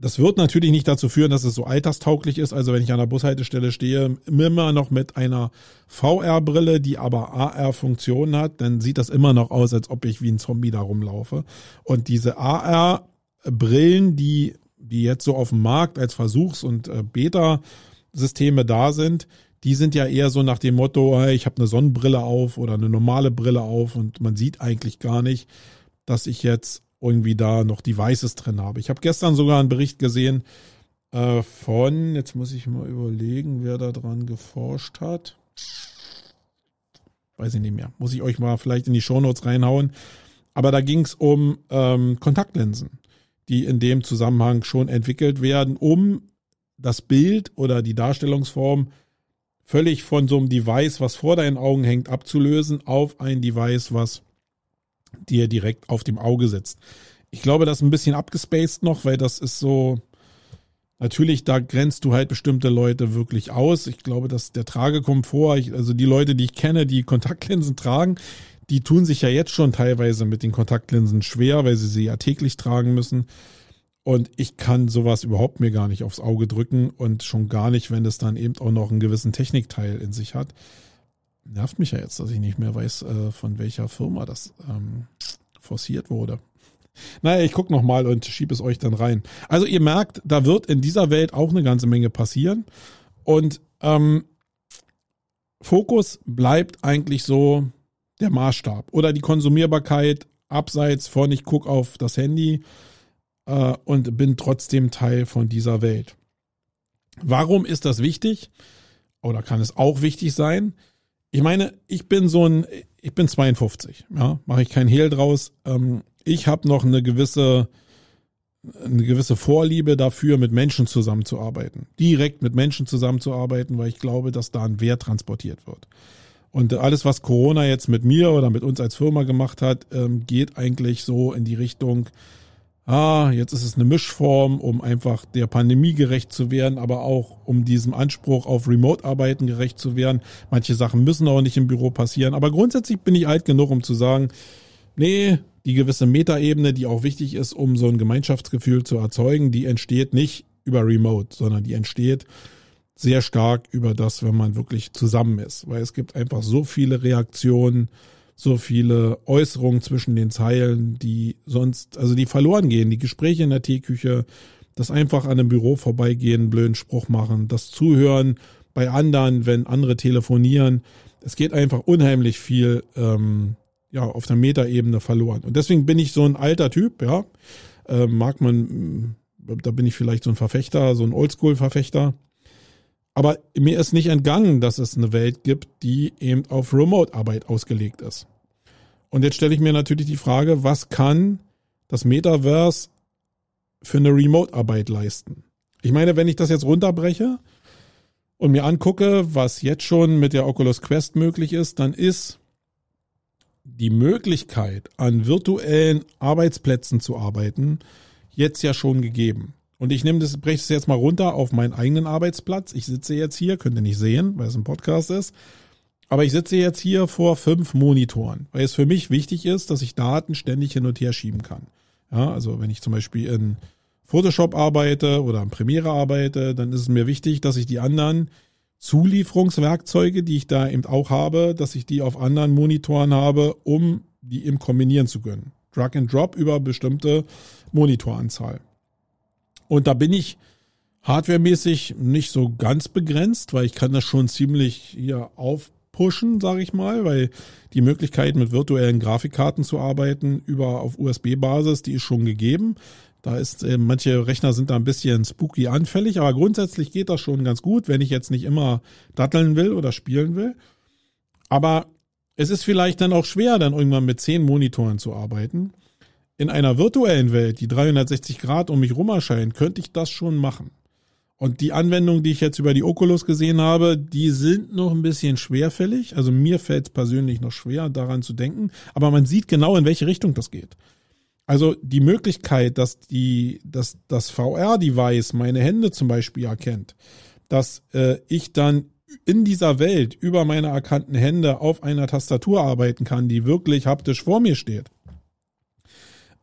Das wird natürlich nicht dazu führen, dass es so alterstauglich ist. Also wenn ich an der Bushaltestelle stehe, immer noch mit einer VR-Brille, die aber AR-Funktionen hat, dann sieht das immer noch aus, als ob ich wie ein Zombie da rumlaufe. Und diese AR-Brillen, die, die jetzt so auf dem Markt als Versuchs- und äh, Beta-Systeme da sind, die sind ja eher so nach dem Motto, hey, ich habe eine Sonnenbrille auf oder eine normale Brille auf und man sieht eigentlich gar nicht, dass ich jetzt irgendwie da noch Devices drin habe. Ich habe gestern sogar einen Bericht gesehen äh, von, jetzt muss ich mal überlegen, wer da dran geforscht hat. Weiß ich nicht mehr. Muss ich euch mal vielleicht in die Shownotes reinhauen. Aber da ging es um ähm, Kontaktlinsen, die in dem Zusammenhang schon entwickelt werden, um das Bild oder die Darstellungsform völlig von so einem Device, was vor deinen Augen hängt, abzulösen, auf ein Device, was die er direkt auf dem Auge sitzt. Ich glaube, das ist ein bisschen abgespaced noch, weil das ist so, natürlich, da grenzt du halt bestimmte Leute wirklich aus. Ich glaube, dass der Tragekomfort, ich, also die Leute, die ich kenne, die Kontaktlinsen tragen, die tun sich ja jetzt schon teilweise mit den Kontaktlinsen schwer, weil sie sie ja täglich tragen müssen. Und ich kann sowas überhaupt mir gar nicht aufs Auge drücken und schon gar nicht, wenn es dann eben auch noch einen gewissen Technikteil in sich hat nervt mich ja jetzt, dass ich nicht mehr weiß, äh, von welcher Firma das ähm, forciert wurde. Naja, ich gucke nochmal und schiebe es euch dann rein. Also ihr merkt, da wird in dieser Welt auch eine ganze Menge passieren. Und ähm, Fokus bleibt eigentlich so der Maßstab oder die Konsumierbarkeit abseits von ich gucke auf das Handy äh, und bin trotzdem Teil von dieser Welt. Warum ist das wichtig? Oder kann es auch wichtig sein? Ich meine, ich bin so ein, ich bin 52, ja, mache ich kein Hehl draus. Ähm, ich habe noch eine gewisse, eine gewisse Vorliebe dafür, mit Menschen zusammenzuarbeiten. Direkt mit Menschen zusammenzuarbeiten, weil ich glaube, dass da ein Wert transportiert wird. Und alles, was Corona jetzt mit mir oder mit uns als Firma gemacht hat, ähm, geht eigentlich so in die Richtung, ah, jetzt ist es eine Mischform, um einfach der Pandemie gerecht zu werden, aber auch um diesem Anspruch auf Remote-Arbeiten gerecht zu werden. Manche Sachen müssen auch nicht im Büro passieren, aber grundsätzlich bin ich alt genug, um zu sagen, nee, die gewisse Metaebene, die auch wichtig ist, um so ein Gemeinschaftsgefühl zu erzeugen, die entsteht nicht über Remote, sondern die entsteht sehr stark über das, wenn man wirklich zusammen ist, weil es gibt einfach so viele Reaktionen, so viele Äußerungen zwischen den Zeilen, die sonst, also die verloren gehen, die Gespräche in der Teeküche, das einfach an einem Büro vorbeigehen, blöden Spruch machen, das Zuhören bei anderen, wenn andere telefonieren. Es geht einfach unheimlich viel ähm, ja, auf der Metaebene verloren. Und deswegen bin ich so ein alter Typ, ja. Äh, mag man, da bin ich vielleicht so ein Verfechter, so ein Oldschool-Verfechter. Aber mir ist nicht entgangen, dass es eine Welt gibt, die eben auf Remote-Arbeit ausgelegt ist. Und jetzt stelle ich mir natürlich die Frage, was kann das Metaverse für eine Remote-Arbeit leisten? Ich meine, wenn ich das jetzt runterbreche und mir angucke, was jetzt schon mit der Oculus Quest möglich ist, dann ist die Möglichkeit, an virtuellen Arbeitsplätzen zu arbeiten, jetzt ja schon gegeben. Und ich nehme das, breche es jetzt mal runter auf meinen eigenen Arbeitsplatz. Ich sitze jetzt hier, könnt ihr nicht sehen, weil es ein Podcast ist. Aber ich sitze jetzt hier vor fünf Monitoren, weil es für mich wichtig ist, dass ich Daten ständig hin und her schieben kann. Ja, also wenn ich zum Beispiel in Photoshop arbeite oder in Premiere arbeite, dann ist es mir wichtig, dass ich die anderen Zulieferungswerkzeuge, die ich da eben auch habe, dass ich die auf anderen Monitoren habe, um die eben kombinieren zu können. Drag and Drop über bestimmte Monitoranzahl. Und da bin ich hardwaremäßig nicht so ganz begrenzt, weil ich kann das schon ziemlich hier aufpushen, sage ich mal, weil die Möglichkeit mit virtuellen Grafikkarten zu arbeiten über auf USB-Basis, die ist schon gegeben. Da ist, äh, manche Rechner sind da ein bisschen spooky anfällig, aber grundsätzlich geht das schon ganz gut, wenn ich jetzt nicht immer datteln will oder spielen will. Aber es ist vielleicht dann auch schwer, dann irgendwann mit zehn Monitoren zu arbeiten. In einer virtuellen Welt, die 360 Grad um mich rum erscheint, könnte ich das schon machen. Und die Anwendungen, die ich jetzt über die Oculus gesehen habe, die sind noch ein bisschen schwerfällig. Also mir fällt es persönlich noch schwer, daran zu denken. Aber man sieht genau, in welche Richtung das geht. Also die Möglichkeit, dass die, dass das VR-Device meine Hände zum Beispiel erkennt, dass äh, ich dann in dieser Welt über meine erkannten Hände auf einer Tastatur arbeiten kann, die wirklich haptisch vor mir steht.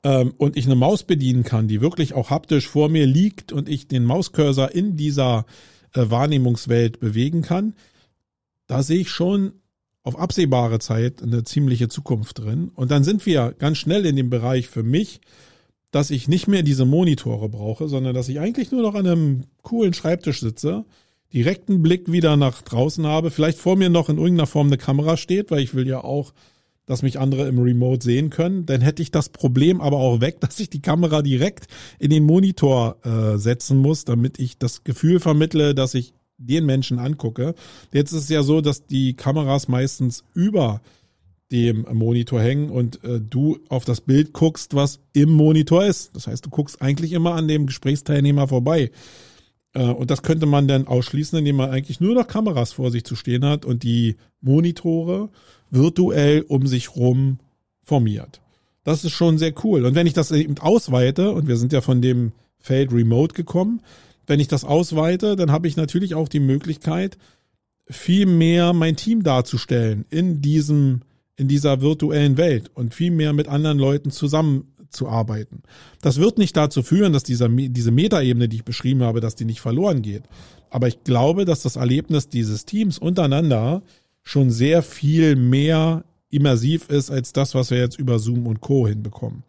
Ähm, und ich eine Maus bedienen kann, die wirklich auch haptisch vor mir liegt und ich den Mauscursor in dieser äh, Wahrnehmungswelt bewegen kann. Da sehe ich schon auf absehbare Zeit eine ziemliche Zukunft drin. Und dann sind wir ganz schnell in dem Bereich für mich, dass ich nicht mehr diese Monitore brauche, sondern dass ich eigentlich nur noch an einem coolen Schreibtisch sitze, direkten Blick wieder nach draußen habe, vielleicht vor mir noch in irgendeiner Form eine Kamera steht, weil ich will ja auch, dass mich andere im Remote sehen können. Dann hätte ich das Problem aber auch weg, dass ich die Kamera direkt in den Monitor äh, setzen muss, damit ich das Gefühl vermittle, dass ich den Menschen angucke. Jetzt ist es ja so, dass die Kameras meistens über dem Monitor hängen und äh, du auf das Bild guckst, was im Monitor ist. Das heißt, du guckst eigentlich immer an dem Gesprächsteilnehmer vorbei. Äh, und das könnte man dann ausschließen, indem man eigentlich nur noch Kameras vor sich zu stehen hat und die Monitore virtuell um sich rum formiert. Das ist schon sehr cool. Und wenn ich das eben ausweite, und wir sind ja von dem Feld Remote gekommen, wenn ich das ausweite, dann habe ich natürlich auch die Möglichkeit, viel mehr mein Team darzustellen in diesem, in dieser virtuellen Welt und viel mehr mit anderen Leuten zusammenzuarbeiten. Das wird nicht dazu führen, dass dieser, diese Metaebene, die ich beschrieben habe, dass die nicht verloren geht. Aber ich glaube, dass das Erlebnis dieses Teams untereinander schon sehr viel mehr immersiv ist als das, was wir jetzt über Zoom und Co. hinbekommen.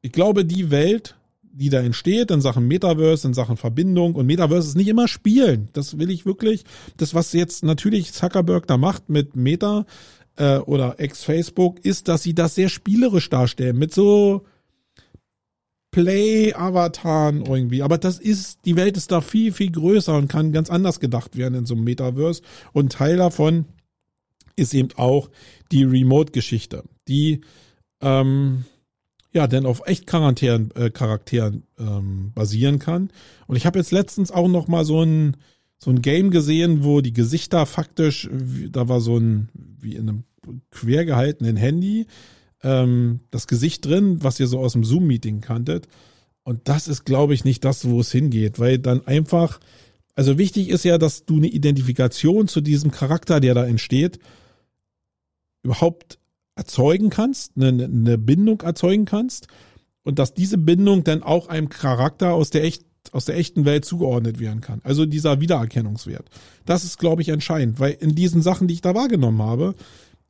Ich glaube, die Welt die da entsteht in Sachen Metaverse, in Sachen Verbindung. Und Metaverse ist nicht immer Spielen. Das will ich wirklich. Das, was jetzt natürlich Zuckerberg da macht mit Meta äh, oder ex-Facebook, ist, dass sie das sehr spielerisch darstellen. Mit so Play-Avataren irgendwie. Aber das ist, die Welt ist da viel, viel größer und kann ganz anders gedacht werden in so einem Metaverse. Und Teil davon ist eben auch die Remote-Geschichte, die ähm, ja, denn auf echt Charakteren, äh, Charakteren ähm, basieren kann. Und ich habe jetzt letztens auch noch mal so ein so ein Game gesehen, wo die Gesichter faktisch, da war so ein wie in einem quer gehaltenen Handy ähm, das Gesicht drin, was ihr so aus dem Zoom-Meeting kanntet. Und das ist, glaube ich, nicht das, wo es hingeht, weil dann einfach, also wichtig ist ja, dass du eine Identifikation zu diesem Charakter, der da entsteht, überhaupt erzeugen kannst, eine, eine Bindung erzeugen kannst und dass diese Bindung dann auch einem Charakter aus der echt aus der echten Welt zugeordnet werden kann. Also dieser Wiedererkennungswert. Das ist, glaube ich, entscheidend, weil in diesen Sachen, die ich da wahrgenommen habe,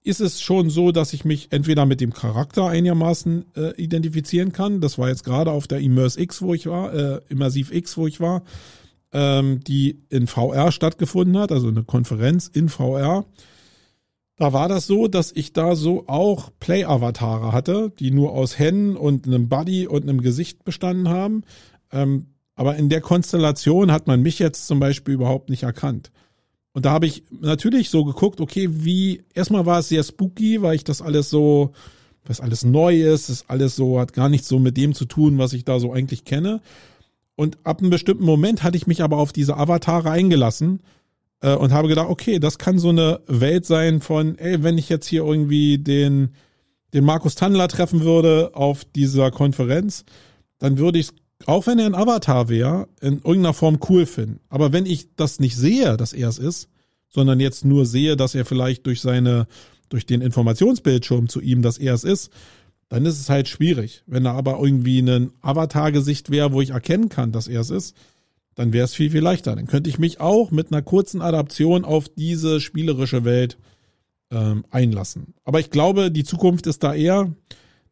ist es schon so, dass ich mich entweder mit dem Charakter einigermaßen äh, identifizieren kann. Das war jetzt gerade auf der Immerse X, wo ich war, äh, Immersiv X, wo ich war, ähm, die in VR stattgefunden hat, also eine Konferenz in VR. Da war das so, dass ich da so auch Play-Avatare hatte, die nur aus Händen und einem Buddy und einem Gesicht bestanden haben. Ähm, aber in der Konstellation hat man mich jetzt zum Beispiel überhaupt nicht erkannt. Und da habe ich natürlich so geguckt, okay, wie, erstmal war es sehr spooky, weil ich das alles so, was alles neu ist, ist alles so, hat gar nichts so mit dem zu tun, was ich da so eigentlich kenne. Und ab einem bestimmten Moment hatte ich mich aber auf diese Avatare eingelassen äh, und habe gedacht, okay, das kann so eine Welt sein von, ey, wenn ich jetzt hier irgendwie den den Markus Tandler treffen würde auf dieser Konferenz, dann würde ich auch wenn er ein Avatar wäre, in irgendeiner Form cool finden. Aber wenn ich das nicht sehe, dass er es ist, sondern jetzt nur sehe, dass er vielleicht durch seine, durch den Informationsbildschirm zu ihm, dass er es ist, dann ist es halt schwierig. Wenn da aber irgendwie ein Avatar-Gesicht wäre, wo ich erkennen kann, dass er es ist, dann wäre es viel, viel leichter. Dann könnte ich mich auch mit einer kurzen Adaption auf diese spielerische Welt ähm, einlassen. Aber ich glaube, die Zukunft ist da eher,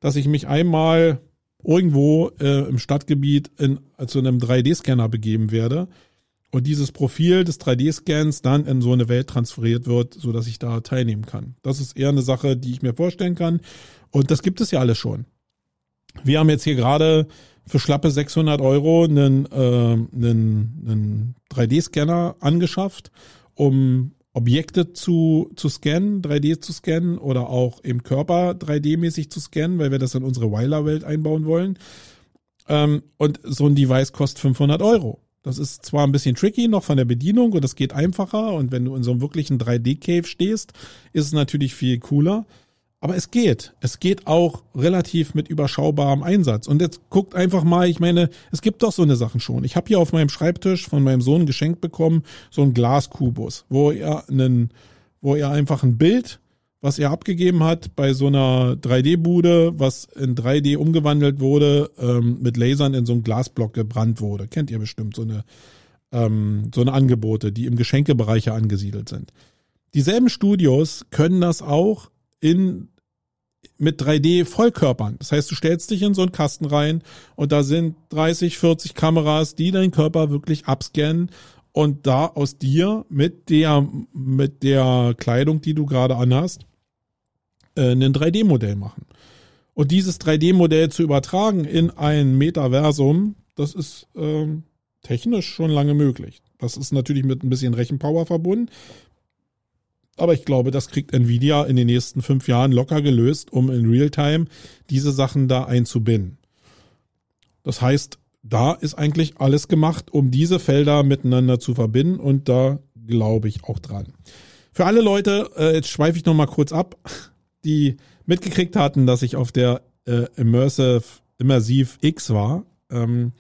dass ich mich einmal irgendwo äh, im Stadtgebiet in, zu einem 3D-Scanner begeben werde und dieses Profil des 3D-Scans dann in so eine Welt transferiert wird, so dass ich da teilnehmen kann. Das ist eher eine Sache, die ich mir vorstellen kann. Und das gibt es ja alles schon. Wir haben jetzt hier gerade für schlappe 600 Euro einen, äh, einen, einen 3D-Scanner angeschafft, um Objekte zu, zu scannen, 3D zu scannen oder auch im Körper 3D-mäßig zu scannen, weil wir das in unsere Weiler-Welt einbauen wollen. Ähm, und so ein Device kostet 500 Euro. Das ist zwar ein bisschen tricky noch von der Bedienung und das geht einfacher und wenn du in so einem wirklichen 3D-Cave stehst, ist es natürlich viel cooler. Aber es geht. Es geht auch relativ mit überschaubarem Einsatz. Und jetzt guckt einfach mal, ich meine, es gibt doch so eine Sachen schon. Ich habe hier auf meinem Schreibtisch von meinem Sohn geschenkt bekommen, so ein Glaskubus, wo er einen, wo er einfach ein Bild, was er abgegeben hat bei so einer 3D-Bude, was in 3D umgewandelt wurde, ähm, mit Lasern in so einen Glasblock gebrannt wurde. Kennt ihr bestimmt so eine, ähm, so eine Angebote, die im Geschenkebereich angesiedelt sind. Dieselben Studios können das auch in mit 3D-Vollkörpern. Das heißt, du stellst dich in so einen Kasten rein und da sind 30, 40 Kameras, die deinen Körper wirklich abscannen und da aus dir mit der, mit der Kleidung, die du gerade anhast, äh, ein 3D-Modell machen. Und dieses 3D-Modell zu übertragen in ein Metaversum, das ist ähm, technisch schon lange möglich. Das ist natürlich mit ein bisschen Rechenpower verbunden. Aber ich glaube, das kriegt Nvidia in den nächsten fünf Jahren locker gelöst, um in Realtime diese Sachen da einzubinden. Das heißt, da ist eigentlich alles gemacht, um diese Felder miteinander zu verbinden und da glaube ich auch dran. Für alle Leute, äh, jetzt schweife ich nochmal kurz ab, die mitgekriegt hatten, dass ich auf der äh, Immersive, Immersive X war, ähm,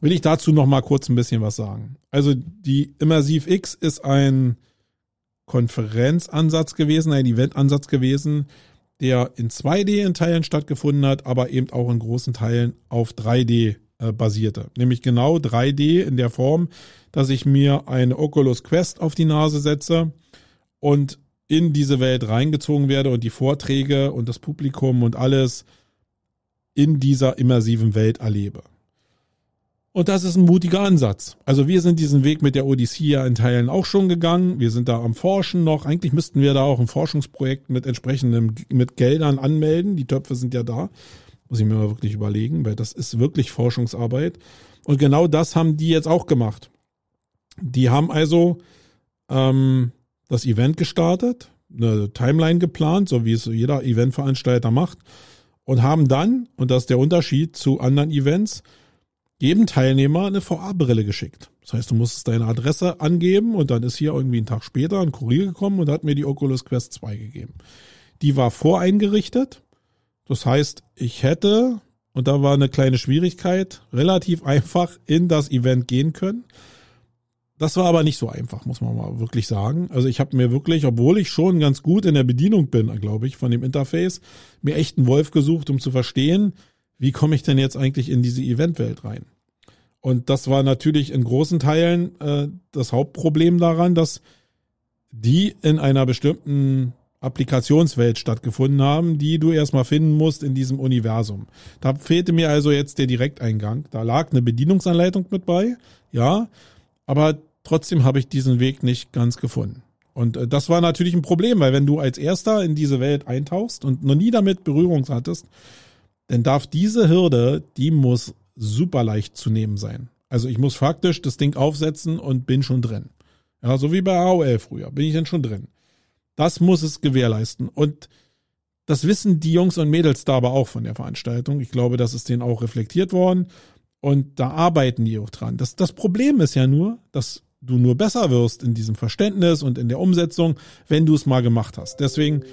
will ich dazu nochmal kurz ein bisschen was sagen. Also die Immersive X ist ein Konferenzansatz gewesen, ein Eventansatz gewesen, der in 2D in Teilen stattgefunden hat, aber eben auch in großen Teilen auf 3D äh, basierte. Nämlich genau 3D in der Form, dass ich mir eine Oculus Quest auf die Nase setze und in diese Welt reingezogen werde und die Vorträge und das Publikum und alles in dieser immersiven Welt erlebe. Und das ist ein mutiger Ansatz. Also wir sind diesen Weg mit der Odyssee ja in Teilen auch schon gegangen. Wir sind da am Forschen noch. Eigentlich müssten wir da auch ein Forschungsprojekt mit entsprechendem, mit Geldern anmelden. Die Töpfe sind ja da. Muss ich mir mal wirklich überlegen, weil das ist wirklich Forschungsarbeit. Und genau das haben die jetzt auch gemacht. Die haben also ähm, das Event gestartet, eine Timeline geplant, so wie es jeder Eventveranstalter macht, und haben dann, und das ist der Unterschied zu anderen Events, jedem Teilnehmer eine VR-Brille geschickt. Das heißt, du musstest deine Adresse angeben und dann ist hier irgendwie einen Tag später ein Kurier gekommen und hat mir die Oculus Quest 2 gegeben. Die war voreingerichtet. Das heißt, ich hätte, und da war eine kleine Schwierigkeit, relativ einfach in das Event gehen können. Das war aber nicht so einfach, muss man mal wirklich sagen. Also ich habe mir wirklich, obwohl ich schon ganz gut in der Bedienung bin, glaube ich, von dem Interface, mir echt einen Wolf gesucht, um zu verstehen, wie komme ich denn jetzt eigentlich in diese Eventwelt rein? Und das war natürlich in großen Teilen äh, das Hauptproblem daran, dass die in einer bestimmten Applikationswelt stattgefunden haben, die du erstmal finden musst in diesem Universum. Da fehlte mir also jetzt der Direkteingang. Da lag eine Bedienungsanleitung mit bei, ja, aber trotzdem habe ich diesen Weg nicht ganz gefunden. Und äh, das war natürlich ein Problem, weil wenn du als erster in diese Welt eintauchst und noch nie damit Berührung hattest, dann darf diese Hürde, die muss super leicht zu nehmen sein. Also ich muss faktisch das Ding aufsetzen und bin schon drin. Ja, so wie bei AOL früher, bin ich dann schon drin. Das muss es gewährleisten. Und das wissen die Jungs und Mädels da aber auch von der Veranstaltung. Ich glaube, das ist denen auch reflektiert worden. Und da arbeiten die auch dran. Das, das Problem ist ja nur, dass du nur besser wirst in diesem Verständnis und in der Umsetzung, wenn du es mal gemacht hast. Deswegen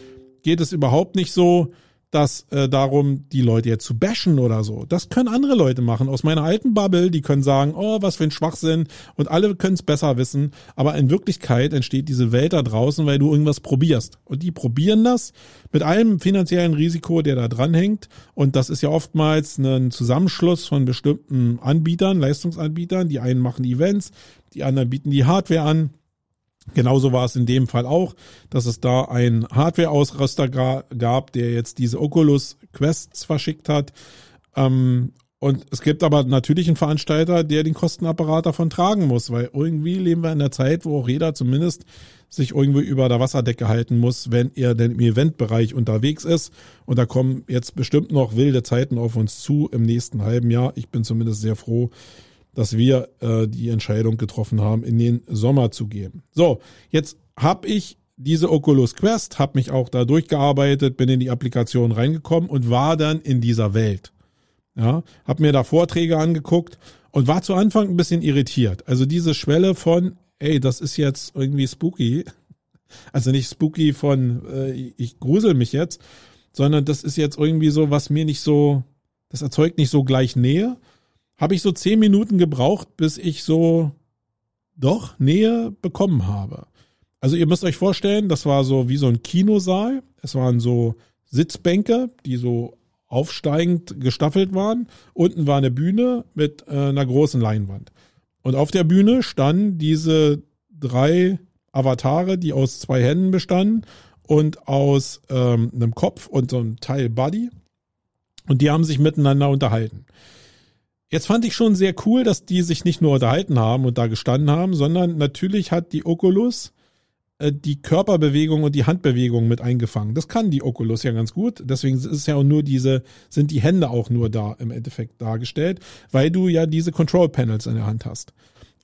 geht es überhaupt nicht so, das äh, darum, die Leute jetzt zu bashen oder so. Das können andere Leute machen. Aus meiner alten Bubble, die können sagen, oh, was für ein Schwachsinn und alle können es besser wissen. Aber in Wirklichkeit entsteht diese Welt da draußen, weil du irgendwas probierst. Und die probieren das mit allem finanziellen Risiko, der da dranhängt. Und das ist ja oftmals ein Zusammenschluss von bestimmten Anbietern, Leistungsanbietern. Die einen machen Events, die anderen bieten die Hardware an. Genauso war es in dem Fall auch, dass es da einen Hardware-Ausrüster gab, der jetzt diese Oculus Quests verschickt hat. Ähm, und es gibt aber natürlich einen Veranstalter, der den Kostenapparat davon tragen muss, weil irgendwie leben wir in der Zeit, wo auch jeder zumindest sich irgendwo über der Wasserdecke halten muss, wenn er denn im Eventbereich unterwegs ist. Und da kommen jetzt bestimmt noch wilde Zeiten auf uns zu im nächsten halben Jahr. Ich bin zumindest sehr froh, dass wir äh, die Entscheidung getroffen haben, in den Sommer zu gehen. So, jetzt habe ich diese Oculus Quest, habe mich auch da durchgearbeitet, bin in die Applikation reingekommen und war dann in dieser Welt. Ja, habe mir da Vorträge angeguckt und war zu Anfang ein bisschen irritiert. Also diese Schwelle von, ey, das ist jetzt irgendwie spooky. Also nicht spooky von, äh, ich grusel mich jetzt, sondern das ist jetzt irgendwie so, was mir nicht so, das erzeugt nicht so gleich Nähe habe ich so zehn Minuten gebraucht, bis ich so doch Nähe bekommen habe. Also ihr müsst euch vorstellen, das war so wie so ein Kinosaal. Es waren so Sitzbänke, die so aufsteigend gestaffelt waren. Unten war eine Bühne mit äh, einer großen Leinwand. Und auf der Bühne standen diese drei Avatare, die aus zwei Händen bestanden und aus ähm, einem Kopf und so einem Teil Body. Und die haben sich miteinander unterhalten. Jetzt fand ich schon sehr cool, dass die sich nicht nur unterhalten haben und da gestanden haben, sondern natürlich hat die Oculus äh, die Körperbewegung und die Handbewegung mit eingefangen. Das kann die Oculus ja ganz gut. Deswegen ist ja auch nur diese, sind die Hände auch nur da im Endeffekt dargestellt, weil du ja diese Control Panels in der Hand hast.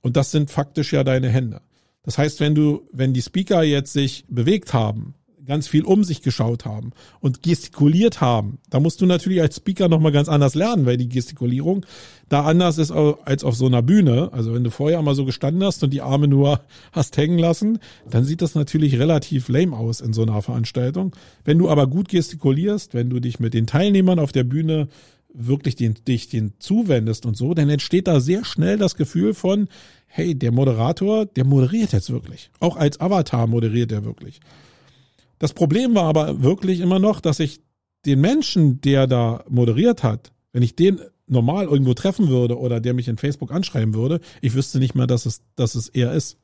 Und das sind faktisch ja deine Hände. Das heißt, wenn du, wenn die Speaker jetzt sich bewegt haben, ganz viel um sich geschaut haben und gestikuliert haben. Da musst du natürlich als Speaker nochmal ganz anders lernen, weil die Gestikulierung da anders ist als auf so einer Bühne. Also wenn du vorher mal so gestanden hast und die Arme nur hast hängen lassen, dann sieht das natürlich relativ lame aus in so einer Veranstaltung. Wenn du aber gut gestikulierst, wenn du dich mit den Teilnehmern auf der Bühne wirklich den, dich den zuwendest und so, dann entsteht da sehr schnell das Gefühl von, hey, der Moderator, der moderiert jetzt wirklich. Auch als Avatar moderiert er wirklich. Das Problem war aber wirklich immer noch, dass ich den Menschen, der da moderiert hat, wenn ich den normal irgendwo treffen würde oder der mich in Facebook anschreiben würde, ich wüsste nicht mehr, dass es, dass es er ist.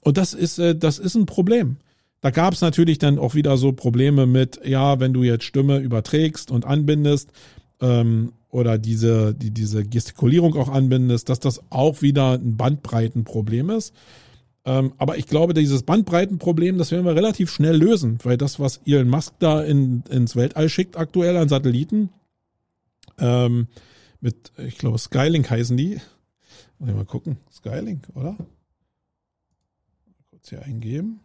Und das ist, äh, das ist ein Problem. Da gab es natürlich dann auch wieder so Probleme mit, ja, wenn du jetzt Stimme überträgst und anbindest ähm, oder diese, die, diese Gestikulierung auch anbindest, dass das auch wieder ein Bandbreitenproblem ist. Ähm, aber ich glaube, dieses Bandbreitenproblem, das werden wir relativ schnell lösen, weil das, was Elon Musk da in, ins Weltall schickt aktuell an Satelliten, ähm, mit, ich glaube, Skylink heißen die. Mal, gucken. Skylink, oder? Kurz hier eingeben.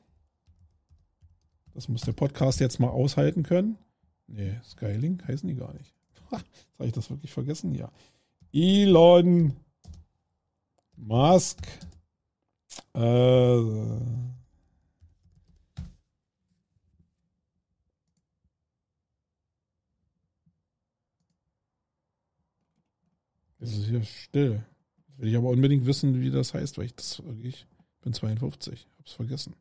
Das muss der Podcast jetzt mal aushalten können. Nee, Skylink heißen die gar nicht. Habe ich das wirklich vergessen? Ja. Elon Musk äh, es ist hier still. Will ich aber unbedingt wissen, wie das heißt, weil ich das wirklich bin 52, hab's vergessen.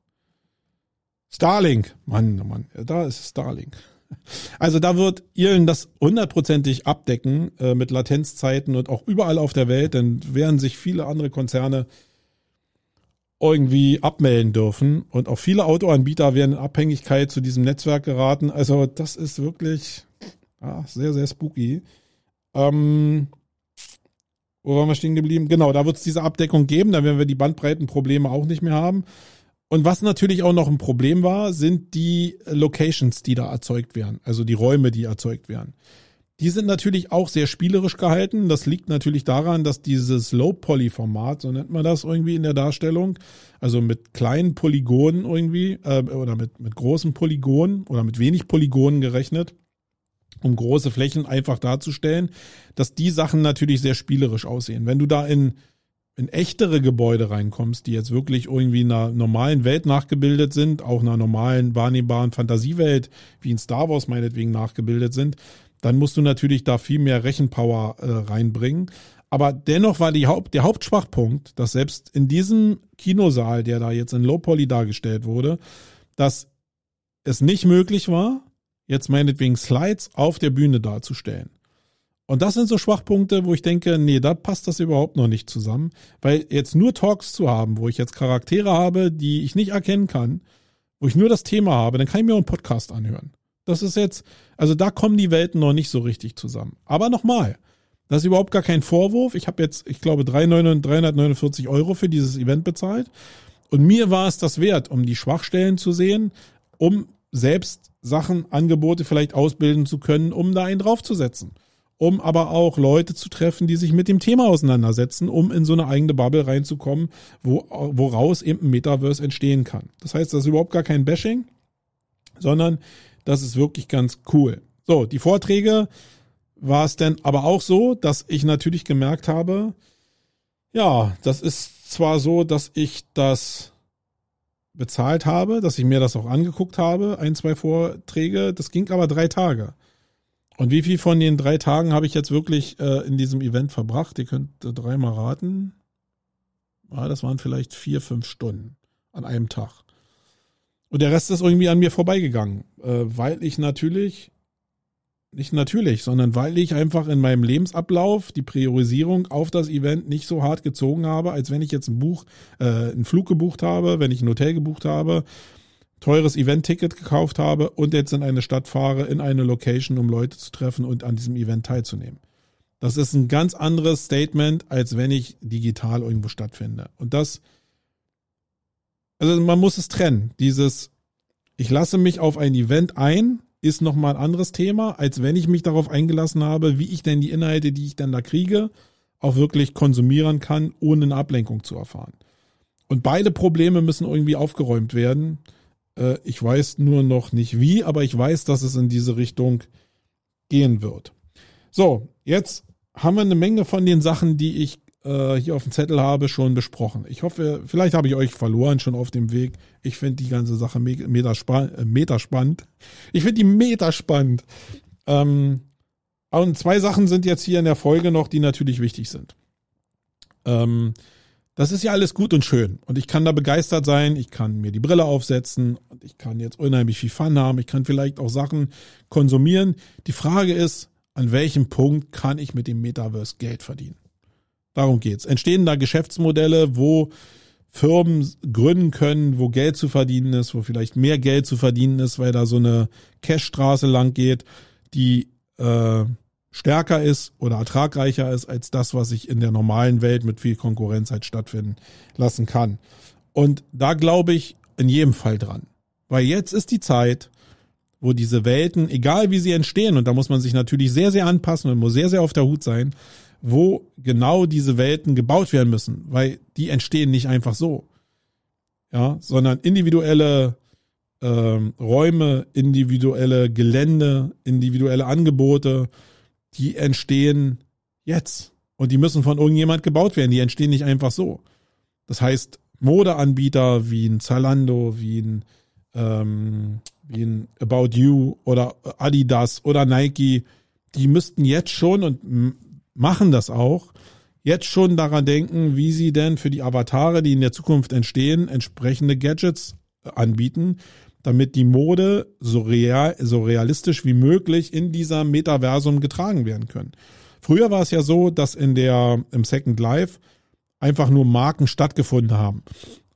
Starlink, Mann, oh Mann, da ist Starlink. Also da wird Elon das hundertprozentig abdecken äh, mit Latenzzeiten und auch überall auf der Welt, denn während sich viele andere Konzerne irgendwie abmelden dürfen. Und auch viele Autoanbieter werden in Abhängigkeit zu diesem Netzwerk geraten. Also das ist wirklich ah, sehr, sehr spooky. Ähm, wo waren wir stehen geblieben? Genau, da wird es diese Abdeckung geben. Da werden wir die Bandbreitenprobleme auch nicht mehr haben. Und was natürlich auch noch ein Problem war, sind die Locations, die da erzeugt werden. Also die Räume, die erzeugt werden. Die sind natürlich auch sehr spielerisch gehalten. Das liegt natürlich daran, dass dieses Low-Poly-Format, so nennt man das irgendwie in der Darstellung, also mit kleinen Polygonen irgendwie äh, oder mit, mit großen Polygonen oder mit wenig Polygonen gerechnet, um große Flächen einfach darzustellen, dass die Sachen natürlich sehr spielerisch aussehen. Wenn du da in in echtere Gebäude reinkommst, die jetzt wirklich irgendwie einer normalen Welt nachgebildet sind, auch einer normalen wahrnehmbaren Fantasiewelt, wie in Star Wars meinetwegen nachgebildet sind, dann musst du natürlich da viel mehr Rechenpower äh, reinbringen. Aber dennoch war Haupt, der Hauptschwachpunkt, dass selbst in diesem Kinosaal, der da jetzt in Low Poly dargestellt wurde, dass es nicht möglich war, jetzt meinetwegen Slides auf der Bühne darzustellen. Und das sind so Schwachpunkte, wo ich denke, nee, da passt das überhaupt noch nicht zusammen. Weil jetzt nur Talks zu haben, wo ich jetzt Charaktere habe, die ich nicht erkennen kann, wo ich nur das Thema habe, dann kann ich mir auch einen Podcast anhören. Das ist jetzt, also da kommen die Welten noch nicht so richtig zusammen. Aber nochmal, das ist überhaupt gar kein Vorwurf. Ich habe jetzt, ich glaube, 349 Euro für dieses Event bezahlt. Und mir war es das wert, um die Schwachstellen zu sehen, um selbst Sachen, Angebote vielleicht ausbilden zu können, um da einen draufzusetzen. Um aber auch Leute zu treffen, die sich mit dem Thema auseinandersetzen, um in so eine eigene Bubble reinzukommen, wo, woraus eben ein Metaverse entstehen kann. Das heißt, das ist überhaupt gar kein Bashing, sondern das ist wirklich ganz cool. So, die Vorträge war es denn aber auch so, dass ich natürlich gemerkt habe, ja, das ist zwar so, dass ich das bezahlt habe, dass ich mir das auch angeguckt habe, ein, zwei Vorträge, das ging aber drei Tage. Und wie viel von den drei Tagen habe ich jetzt wirklich äh, in diesem Event verbracht? Ihr könnt dreimal raten. Ja, das waren vielleicht vier, fünf Stunden an einem Tag. Und der Rest ist irgendwie an mir vorbeigegangen, äh, weil ich natürlich nicht natürlich, sondern weil ich einfach in meinem Lebensablauf die Priorisierung auf das Event nicht so hart gezogen habe, als wenn ich jetzt ein Buch, äh, einen Flug gebucht habe, wenn ich ein Hotel gebucht habe, teures Event-Ticket gekauft habe und jetzt in eine Stadt fahre, in eine Location, um Leute zu treffen und an diesem Event teilzunehmen. Das ist ein ganz anderes Statement, als wenn ich digital irgendwo stattfinde. Und das, also man muss es trennen. Dieses, ich lasse mich auf ein Event ein, ist nochmal ein anderes Thema, als wenn ich mich darauf eingelassen habe, wie ich denn die Inhalte, die ich dann da kriege, auch wirklich konsumieren kann, ohne eine Ablenkung zu erfahren. Und beide Probleme müssen irgendwie aufgeräumt werden. Äh, ich weiß nur noch nicht wie, aber ich weiß, dass es in diese Richtung gehen wird. So, jetzt haben wir eine Menge von den Sachen, die ich äh, hier auf dem Zettel habe, schon besprochen. Ich hoffe, vielleicht habe ich euch verloren schon auf dem Weg. Ich finde die ganze Sache mega, äh, spannend. Ich finde die meta spannend. Ähm, und zwei Sachen sind jetzt hier in der Folge noch, die natürlich wichtig sind. Ähm, das ist ja alles gut und schön. Und ich kann da begeistert sein. Ich kann mir die Brille aufsetzen. Und ich kann jetzt unheimlich viel Fun haben. Ich kann vielleicht auch Sachen konsumieren. Die Frage ist, an welchem Punkt kann ich mit dem Metaverse Geld verdienen? Darum geht's. Entstehen da Geschäftsmodelle, wo Firmen gründen können, wo Geld zu verdienen ist, wo vielleicht mehr Geld zu verdienen ist, weil da so eine Cashstraße lang geht, die äh, stärker ist oder ertragreicher ist als das, was sich in der normalen Welt mit viel Konkurrenz halt stattfinden lassen kann. Und da glaube ich in jedem Fall dran. Weil jetzt ist die Zeit, wo diese Welten, egal wie sie entstehen, und da muss man sich natürlich sehr, sehr anpassen und muss sehr, sehr auf der Hut sein, wo genau diese Welten gebaut werden müssen, weil die entstehen nicht einfach so. Ja, sondern individuelle ähm, Räume, individuelle Gelände, individuelle Angebote, die entstehen jetzt. Und die müssen von irgendjemand gebaut werden. Die entstehen nicht einfach so. Das heißt, Modeanbieter wie ein Zalando, wie ein, ähm, wie ein About You oder Adidas oder Nike, die müssten jetzt schon und machen das auch, jetzt schon daran denken, wie sie denn für die Avatare, die in der Zukunft entstehen, entsprechende Gadgets anbieten, damit die Mode so, real, so realistisch wie möglich in dieser Metaversum getragen werden können. Früher war es ja so, dass in der, im Second Life einfach nur Marken stattgefunden haben.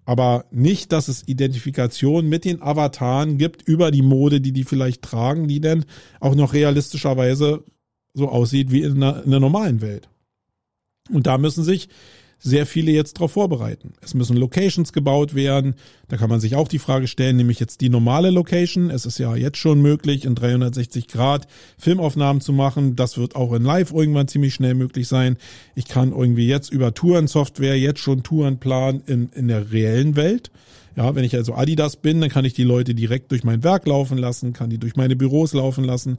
Aber nicht, dass es Identifikation mit den Avataren gibt über die Mode, die die vielleicht tragen, die dann auch noch realistischerweise so aussieht wie in einer, in einer normalen Welt. Und da müssen sich sehr viele jetzt darauf vorbereiten. Es müssen Locations gebaut werden. Da kann man sich auch die Frage stellen, nämlich jetzt die normale Location. Es ist ja jetzt schon möglich, in 360 Grad Filmaufnahmen zu machen. Das wird auch in Live irgendwann ziemlich schnell möglich sein. Ich kann irgendwie jetzt über Tourensoftware jetzt schon Touren planen in, in der reellen Welt. Ja, wenn ich also Adidas bin, dann kann ich die Leute direkt durch mein Werk laufen lassen, kann die durch meine Büros laufen lassen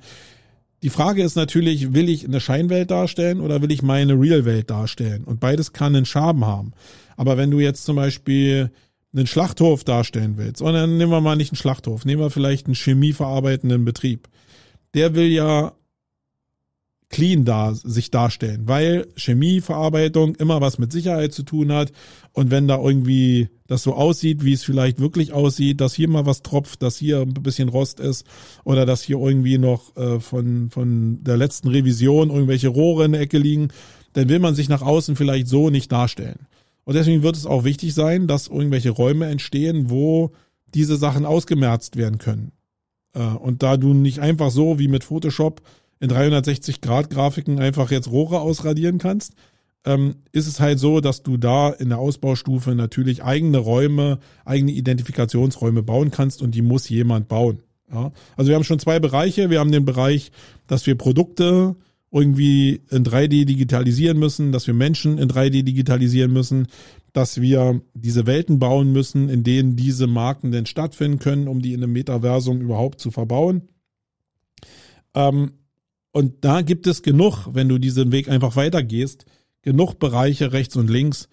Die Frage ist natürlich, will ich eine Scheinwelt darstellen oder will ich meine Real-Welt darstellen? Und beides kann einen Schaden haben. Aber wenn du jetzt zum Beispiel einen Schlachthof darstellen willst, und dann nehmen wir mal nicht einen Schlachthof, nehmen wir vielleicht einen chemieverarbeitenden Betrieb. Der will ja clean da sich darstellen, weil Chemieverarbeitung immer was mit Sicherheit zu tun hat und wenn da irgendwie das so aussieht, wie es vielleicht wirklich aussieht, dass hier mal was tropft, dass hier ein bisschen Rost ist oder dass hier irgendwie noch äh, von von der letzten Revision irgendwelche Rohre in der Ecke liegen, dann will man sich nach außen vielleicht so nicht darstellen. Und deswegen wird es auch wichtig sein, dass irgendwelche Räume entstehen, wo diese Sachen ausgemerzt werden können. Äh, und da du nicht einfach so wie mit Photoshop in 360 Grad Grafiken einfach jetzt Rohre ausradieren kannst, ähm, ist es halt so, dass du da in der Ausbaustufe natürlich eigene Räume, eigene Identifikationsräume bauen kannst und die muss jemand bauen. Ja? Also wir haben schon zwei Bereiche. Wir haben den Bereich, dass wir Produkte irgendwie in 3D digitalisieren müssen, dass wir Menschen in 3D digitalisieren müssen, dass wir diese Welten bauen müssen, in denen diese Marken denn stattfinden können, um die in einem Metaversum überhaupt zu verbauen. Ähm, und da gibt es genug, wenn du diesen Weg einfach weitergehst, genug Bereiche rechts und links,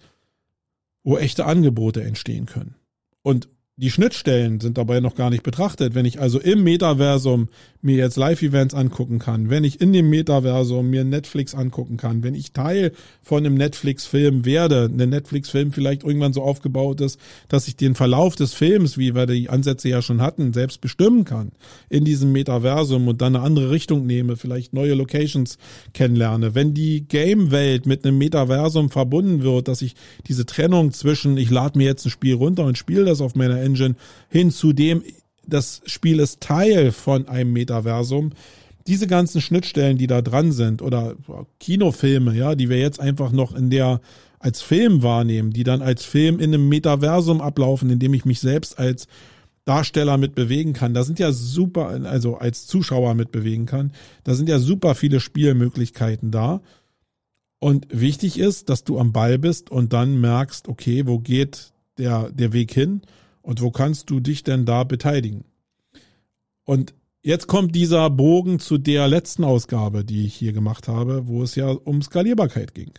wo echte Angebote entstehen können. Und die Schnittstellen sind dabei noch gar nicht betrachtet. Wenn ich also im Metaversum mir jetzt Live-Events angucken kann, wenn ich in dem Metaversum mir Netflix angucken kann, wenn ich Teil von einem Netflix-Film werde, ein Netflix-Film vielleicht irgendwann so aufgebaut ist, dass ich den Verlauf des Films, wie wir die Ansätze ja schon hatten, selbst bestimmen kann in diesem Metaversum und dann eine andere Richtung nehme, vielleicht neue Locations kennenlerne. Wenn die Game-Welt mit einem Metaversum verbunden wird, dass ich diese Trennung zwischen, ich lade mir jetzt ein Spiel runter und spiele das auf meiner Engine hin zu dem, das Spiel ist Teil von einem Metaversum. Diese ganzen Schnittstellen, die da dran sind oder Kinofilme, ja, die wir jetzt einfach noch in der als Film wahrnehmen, die dann als Film in einem Metaversum ablaufen, in dem ich mich selbst als Darsteller mit bewegen kann. Da sind ja super, also als Zuschauer mit bewegen kann. Da sind ja super viele Spielmöglichkeiten da. Und wichtig ist, dass du am Ball bist und dann merkst, okay, wo geht der, der Weg hin? Und wo kannst du dich denn da beteiligen? Und jetzt kommt dieser Bogen zu der letzten Ausgabe, die ich hier gemacht habe, wo es ja um Skalierbarkeit ging.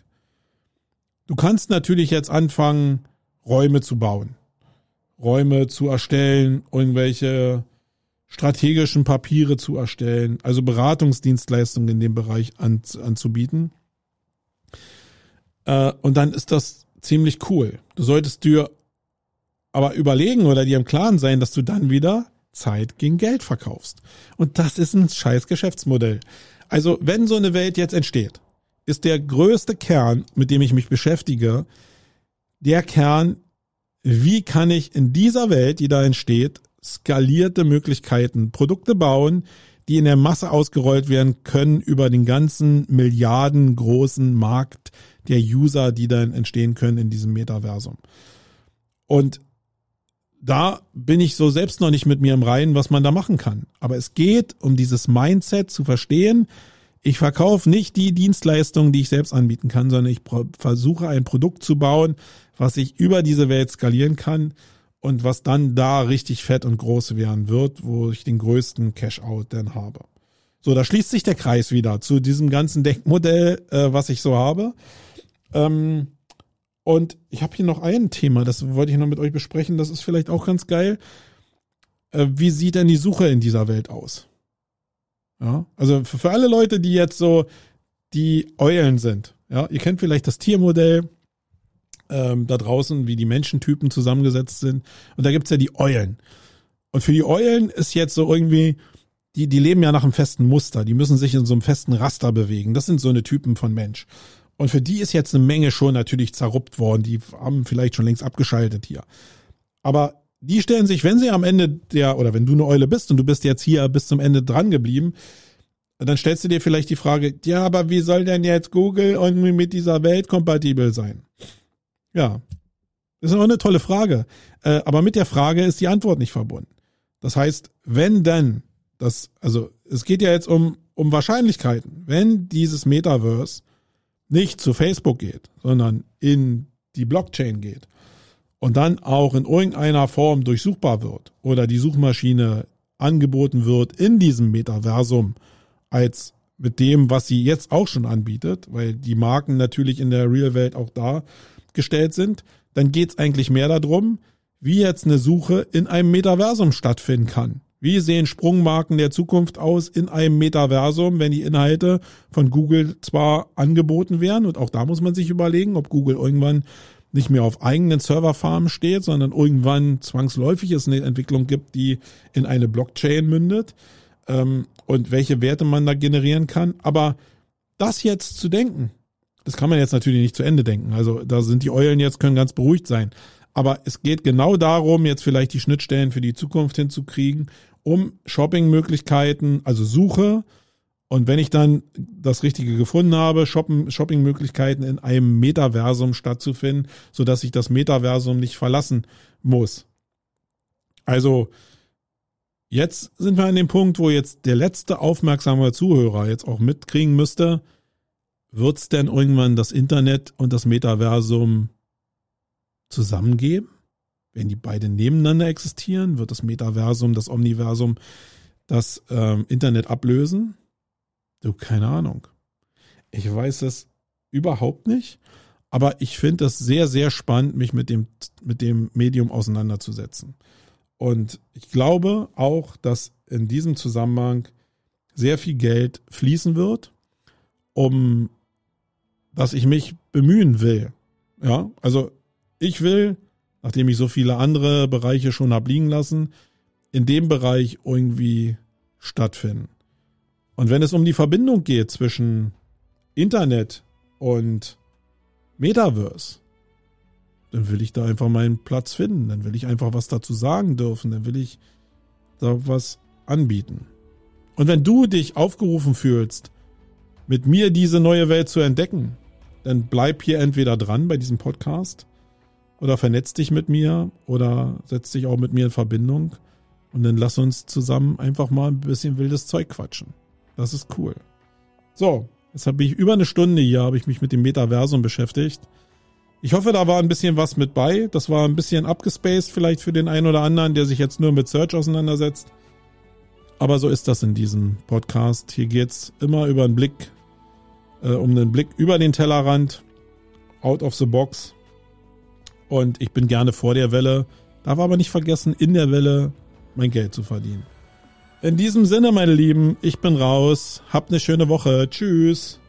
Du kannst natürlich jetzt anfangen, Räume zu bauen, Räume zu erstellen, irgendwelche strategischen Papiere zu erstellen, also Beratungsdienstleistungen in dem Bereich an, anzubieten. Äh, und dann ist das ziemlich cool. Du solltest dir aber überlegen oder dir im Klaren sein, dass du dann wieder Zeit gegen Geld verkaufst. Und das ist ein scheiß Geschäftsmodell. Also, wenn so eine Welt jetzt entsteht, ist der größte Kern, mit dem ich mich beschäftige, der Kern, wie kann ich in dieser Welt, die da entsteht, skalierte Möglichkeiten, Produkte bauen, die in der Masse ausgerollt werden können über den ganzen Milliarden großen Markt der User, die dann entstehen können in diesem Metaversum. Und da bin ich so selbst noch nicht mit mir im Reinen, was man da machen kann. Aber es geht um dieses Mindset zu verstehen. Ich verkaufe nicht die Dienstleistungen, die ich selbst anbieten kann, sondern ich versuche ein Produkt zu bauen, was ich über diese Welt skalieren kann und was dann da richtig fett und groß werden wird, wo ich den größten Cash-out dann habe. So, da schließt sich der Kreis wieder zu diesem ganzen Denkmodell, äh, was ich so habe. Ähm, und ich habe hier noch ein Thema, das wollte ich noch mit euch besprechen. Das ist vielleicht auch ganz geil. Äh, wie sieht denn die Suche in dieser Welt aus? Ja, also für, alle Leute, die jetzt so die Eulen sind. Ja, ihr kennt vielleicht das Tiermodell ähm, da draußen, wie die Menschentypen zusammengesetzt sind. Und da gibt's ja die Eulen. Und für die Eulen ist jetzt so irgendwie, die, die leben ja nach einem festen Muster. Die müssen sich in so einem festen Raster bewegen. Das sind so eine Typen von Mensch. Und für die ist jetzt eine Menge schon natürlich zerruppt worden. Die haben vielleicht schon längst abgeschaltet hier. Aber die stellen sich, wenn sie am Ende der, oder wenn du eine Eule bist und du bist jetzt hier bis zum Ende dran geblieben, dann stellst du dir vielleicht die Frage, ja, aber wie soll denn jetzt Google irgendwie mit dieser Welt kompatibel sein? Ja, das ist auch eine tolle Frage. Äh, aber mit der Frage ist die Antwort nicht verbunden. Das heißt, wenn denn, das, also es geht ja jetzt um, um Wahrscheinlichkeiten, wenn dieses Metaverse nicht zu Facebook geht, sondern in die Blockchain geht und dann auch in irgendeiner Form durchsuchbar wird oder die Suchmaschine angeboten wird in diesem Metaversum als mit dem, was sie jetzt auch schon anbietet, weil die Marken natürlich in der Real-Welt auch dargestellt sind, dann geht es eigentlich mehr darum, wie jetzt eine Suche in einem Metaversum stattfinden kann. Wie sehen Sprungmarken der Zukunft aus in einem Metaversum, wenn die Inhalte von Google zwar angeboten werden und auch da muss man sich überlegen, ob Google irgendwann nicht mehr auf eigenen Serverfarmen steht, sondern irgendwann zwangsläufig es eine Entwicklung gibt, die in eine Blockchain mündet ähm, und welche Werte man da generieren kann. Aber das jetzt zu denken, das kann man jetzt natürlich nicht zu Ende denken. Also da sind die Eulen jetzt, können ganz beruhigt sein. Aber es geht genau darum, jetzt vielleicht die Schnittstellen für die Zukunft hinzukriegen, um Shoppingmöglichkeiten, also Suche, und wenn ich dann das Richtige gefunden habe, Shoppingmöglichkeiten in einem Metaversum stattzufinden, so dass ich das Metaversum nicht verlassen muss. Also, jetzt sind wir an dem Punkt, wo jetzt der letzte aufmerksame Zuhörer jetzt auch mitkriegen müsste, wird es denn irgendwann das Internet und das Metaversum zusammengeben? Werden die beiden nebeneinander existieren? Wird das Metaversum, das Omniversum das ähm, Internet ablösen? Du, keine Ahnung. Ich weiß es überhaupt nicht, aber ich finde es sehr, sehr spannend, mich mit dem, mit dem Medium auseinanderzusetzen. Und ich glaube auch, dass in diesem Zusammenhang sehr viel Geld fließen wird, um dass ich mich bemühen will. Ja, also ich will, nachdem ich so viele andere Bereiche schon habe liegen lassen, in dem Bereich irgendwie stattfinden. Und wenn es um die Verbindung geht zwischen Internet und Metaverse, dann will ich da einfach meinen Platz finden. Dann will ich einfach was dazu sagen dürfen. Dann will ich da was anbieten. Und wenn du dich aufgerufen fühlst, mit mir diese neue Welt zu entdecken, dann bleib hier entweder dran bei diesem Podcast oder vernetz dich mit mir oder setz dich auch mit mir in Verbindung und dann lass uns zusammen einfach mal ein bisschen wildes Zeug quatschen. Das ist cool. So, jetzt habe ich über eine Stunde hier, habe ich mich mit dem Metaversum beschäftigt. Ich hoffe, da war ein bisschen was mit bei. Das war ein bisschen abgespaced vielleicht für den einen oder anderen, der sich jetzt nur mit Search auseinandersetzt. Aber so ist das in diesem Podcast. Hier geht's immer über einen Blick, äh, um einen Blick über den Tellerrand, out of the box. Und ich bin gerne vor der Welle, darf aber nicht vergessen, in der Welle mein Geld zu verdienen. In diesem Sinne, meine Lieben, ich bin raus. Habt eine schöne Woche. Tschüss.